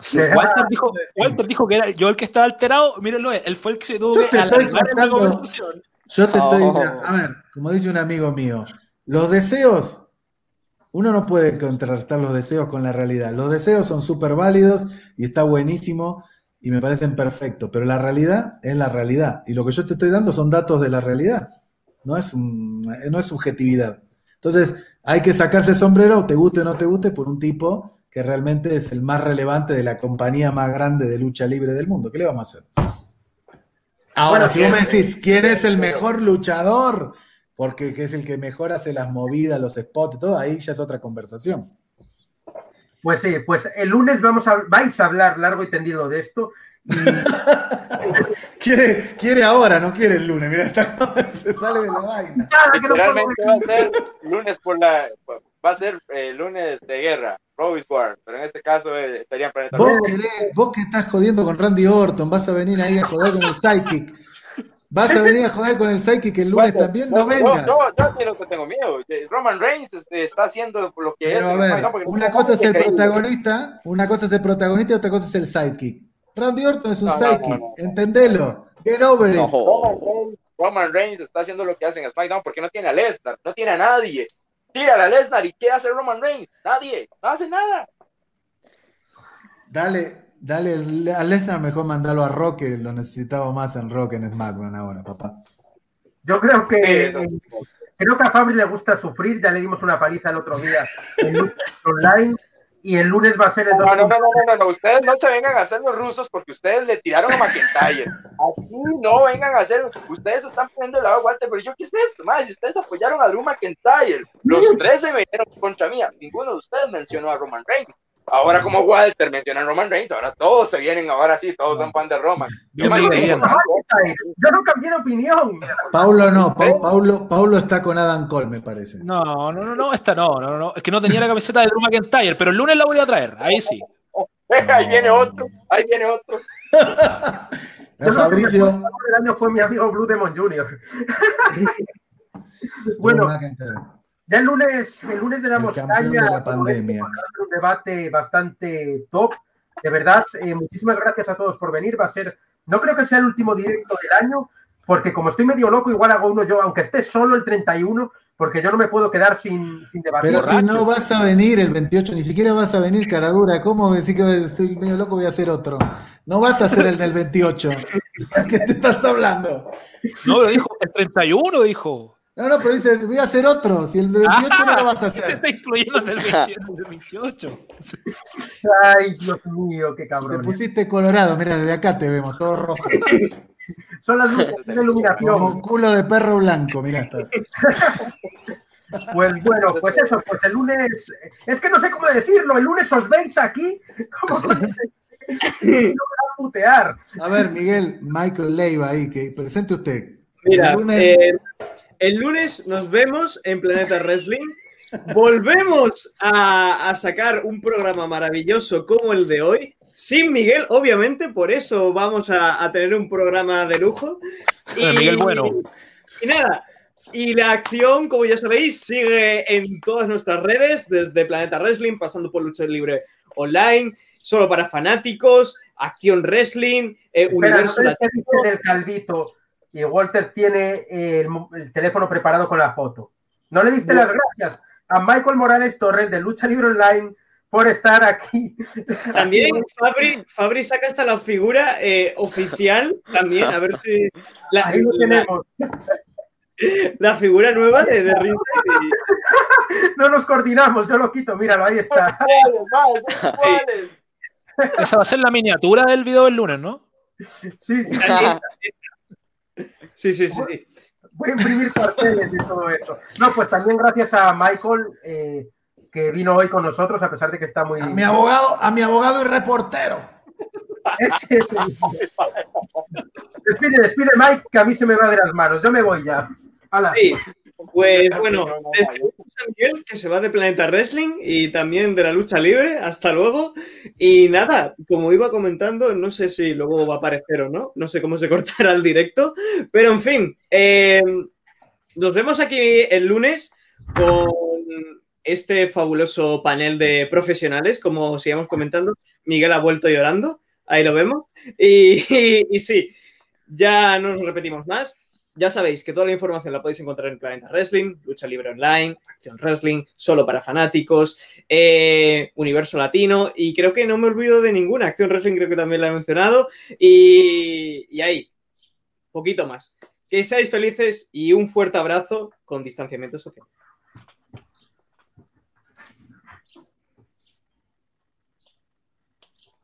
Sí, Walter, dijo, Walter dijo que era yo el que estaba alterado. Mírenlo, él fue el que se tuvo Yo que te estoy alargar en la contando- conversación. Yo te estoy. Oh. mira, a ver, como dice un amigo mío, los deseos. Uno no puede contrarrestar los deseos con la realidad. Los deseos son súper válidos y está buenísimo y me parecen perfectos, pero la realidad es la realidad. Y lo que yo te estoy dando son datos de la realidad, no es, un- no es subjetividad. Entonces, hay que sacarse el sombrero, te guste o no te guste, por un tipo que realmente es el más relevante de la compañía más grande de lucha libre del mundo. ¿Qué le vamos a hacer? Ahora, Bueno, si vos me decís quién es el mejor luchador, porque que es el que mejor hace las movidas, los spots, todo, ahí ya es otra conversación. Pues sí, pues el lunes vamos a, vais a hablar largo y tendido de esto. Y Quiere, quiere ahora, no quiere el lunes. Mira, está- se sale de la vaina. Literalmente va a ser lunes por la va a ser eh, lunes de guerra, Robbie's War, pero en este caso eh, estaría en Planeta Vos, Rock. querés- vos que estás jodiendo con Randy Orton, vas a venir ahí a joder con el Psychic. Vas a venir a joder con el Psychic el lunes Bueno, también, no yo- vengas. Yo, no tengo miedo. Roman Reigns este, está haciendo lo que Pero es. a ver, una no cosa es el increíble. protagonista, una cosa es el protagonista y otra cosa es el sidekick. Randy Orton es un No, no, no, sidekick, no. entendelo. Get over it. No. Roman Reigns, Roman Reigns está haciendo lo que hace en SmackDown porque no tiene a Lesnar, no tiene a nadie. Tira a Lesnar y ¿qué hace Roman Reigns? Nadie, no hace nada. Dale, dale a Lesnar mejor mandarlo a Rock, que lo necesitaba más en Rock en SmackDown ahora, papá. Yo creo que Sí, eso. creo que a Fabri le gusta sufrir, ya le dimos una paliza el otro día en online y el lunes va a ser el No, 2 no, no, no, no, no, ustedes no se vengan a hacer los rusos porque ustedes le tiraron a McIntyre. Aquí no vengan a hacer, ustedes están poniendo el lado Walter, pero yo qué es esto, más si ustedes apoyaron a Drew McIntyre, los tres se vinieron contra mí, ninguno de ustedes mencionó a Roman Reigns. Ahora como Walter menciona a Roman Reigns, ahora todos se vienen, ahora sí, todos son fan de Roman. Yo Yo no cambié de opinión. Paulo no, Pa- ¿Eh? Paulo, Paulo está con Adam Cole, me parece. No, no, no, no, esta no, no, no. Es que no tenía la camiseta de Drew McIntyre, pero el lunes la voy a traer. Ahí sí. ahí viene otro, ahí viene otro. Mira, Fabricio. El mejor del año fue mi amigo Blue Demon Jr. bueno. Ya el lunes, el lunes le damos caña de la pandemia. esto, va a ser un debate bastante top. De verdad, eh, muchísimas gracias a todos por venir. Va a ser, no creo que sea el último directo del año, porque como estoy medio loco, igual hago uno yo, aunque esté solo el 31, porque yo no me puedo quedar sin, sin debatir. Pero si borracho. no vas a venir el 28, ni siquiera vas a venir, cara dura. ¿Cómo decir que estoy medio loco? Voy a hacer otro. No vas a hacer el del 28. ¿Qué te estás hablando? No, pero dijo, el 31 dijo. No, no, pero dice, voy a hacer otro. Si el del 28 no lo vas a Se hacer. está incluyendo en el 21, del 28. Ay, Dios mío, qué Te cabrón. pusiste colorado, mira, desde acá te vemos, todo rojo. Son las luces de iluminación. Como culo de perro blanco, mira, estás. Pues bueno, pues eso, pues el lunes, es que no sé cómo decirlo, el lunes os veis aquí, como con ese- una putear. A ver, Miguel, Michael Leiva ahí, que presente usted. Mira, El lunes- eh, el lunes nos vemos en Planeta Wrestling. Volvemos a, a sacar un programa maravilloso como el de hoy. Sin Miguel, obviamente, por eso vamos a, a tener un programa de lujo. Eh, Miguel Bueno. Y nada, y la acción, como ya sabéis, sigue en todas nuestras redes, desde Planeta Wrestling, pasando por Lucha Libre Online, solo para fanáticos, Acción Wrestling, eh, Espera, Universo ¿no Latino. del calvito y Walter tiene eh, el, teléfono preparado con la foto. ¿No le diste las gracias a Michael Morales Torres de Lucha Libre Online por estar aquí? También Fabri, Fabri saca hasta la figura eh, oficial también, a ver si la, Ahí lo tenemos. la figura nueva de, Ringside y- No nos coordinamos, yo lo quito, míralo, ahí está. Esa va a ser la miniatura del video del lunes, ¿no? Sí, sí, Sí, sí, sí, sí. voy a imprimir carteles y todo eso. No, pues también gracias a Michael eh, que vino hoy con nosotros, a pesar de que está muy. A mi abogado, a mi abogado y reportero. Ese- Despide, despide, Mike, que a mí se me va de las manos. Yo me voy ya. Hala. Sí, pues bueno, Miguel que se va de Planeta Wrestling y también de la lucha libre. Hasta luego. Y nada, como iba comentando, no sé si luego va a aparecer o no, no sé cómo se cortará el directo, pero en fin, eh, nos vemos aquí el lunes con este fabuloso panel de profesionales, como sigamos comentando. Miguel ha vuelto llorando, ahí lo vemos. Y, y- y sí, ya no nos repetimos más. Ya sabéis que toda la información la podéis encontrar en Planeta Wrestling, Lucha Libre Online, Acción Wrestling, solo para fanáticos, eh, Universo Latino y creo que no me olvido de ninguna. Acción Wrestling creo que también la he mencionado y, y ahí, poquito más. Que seáis felices y un fuerte abrazo con distanciamiento social.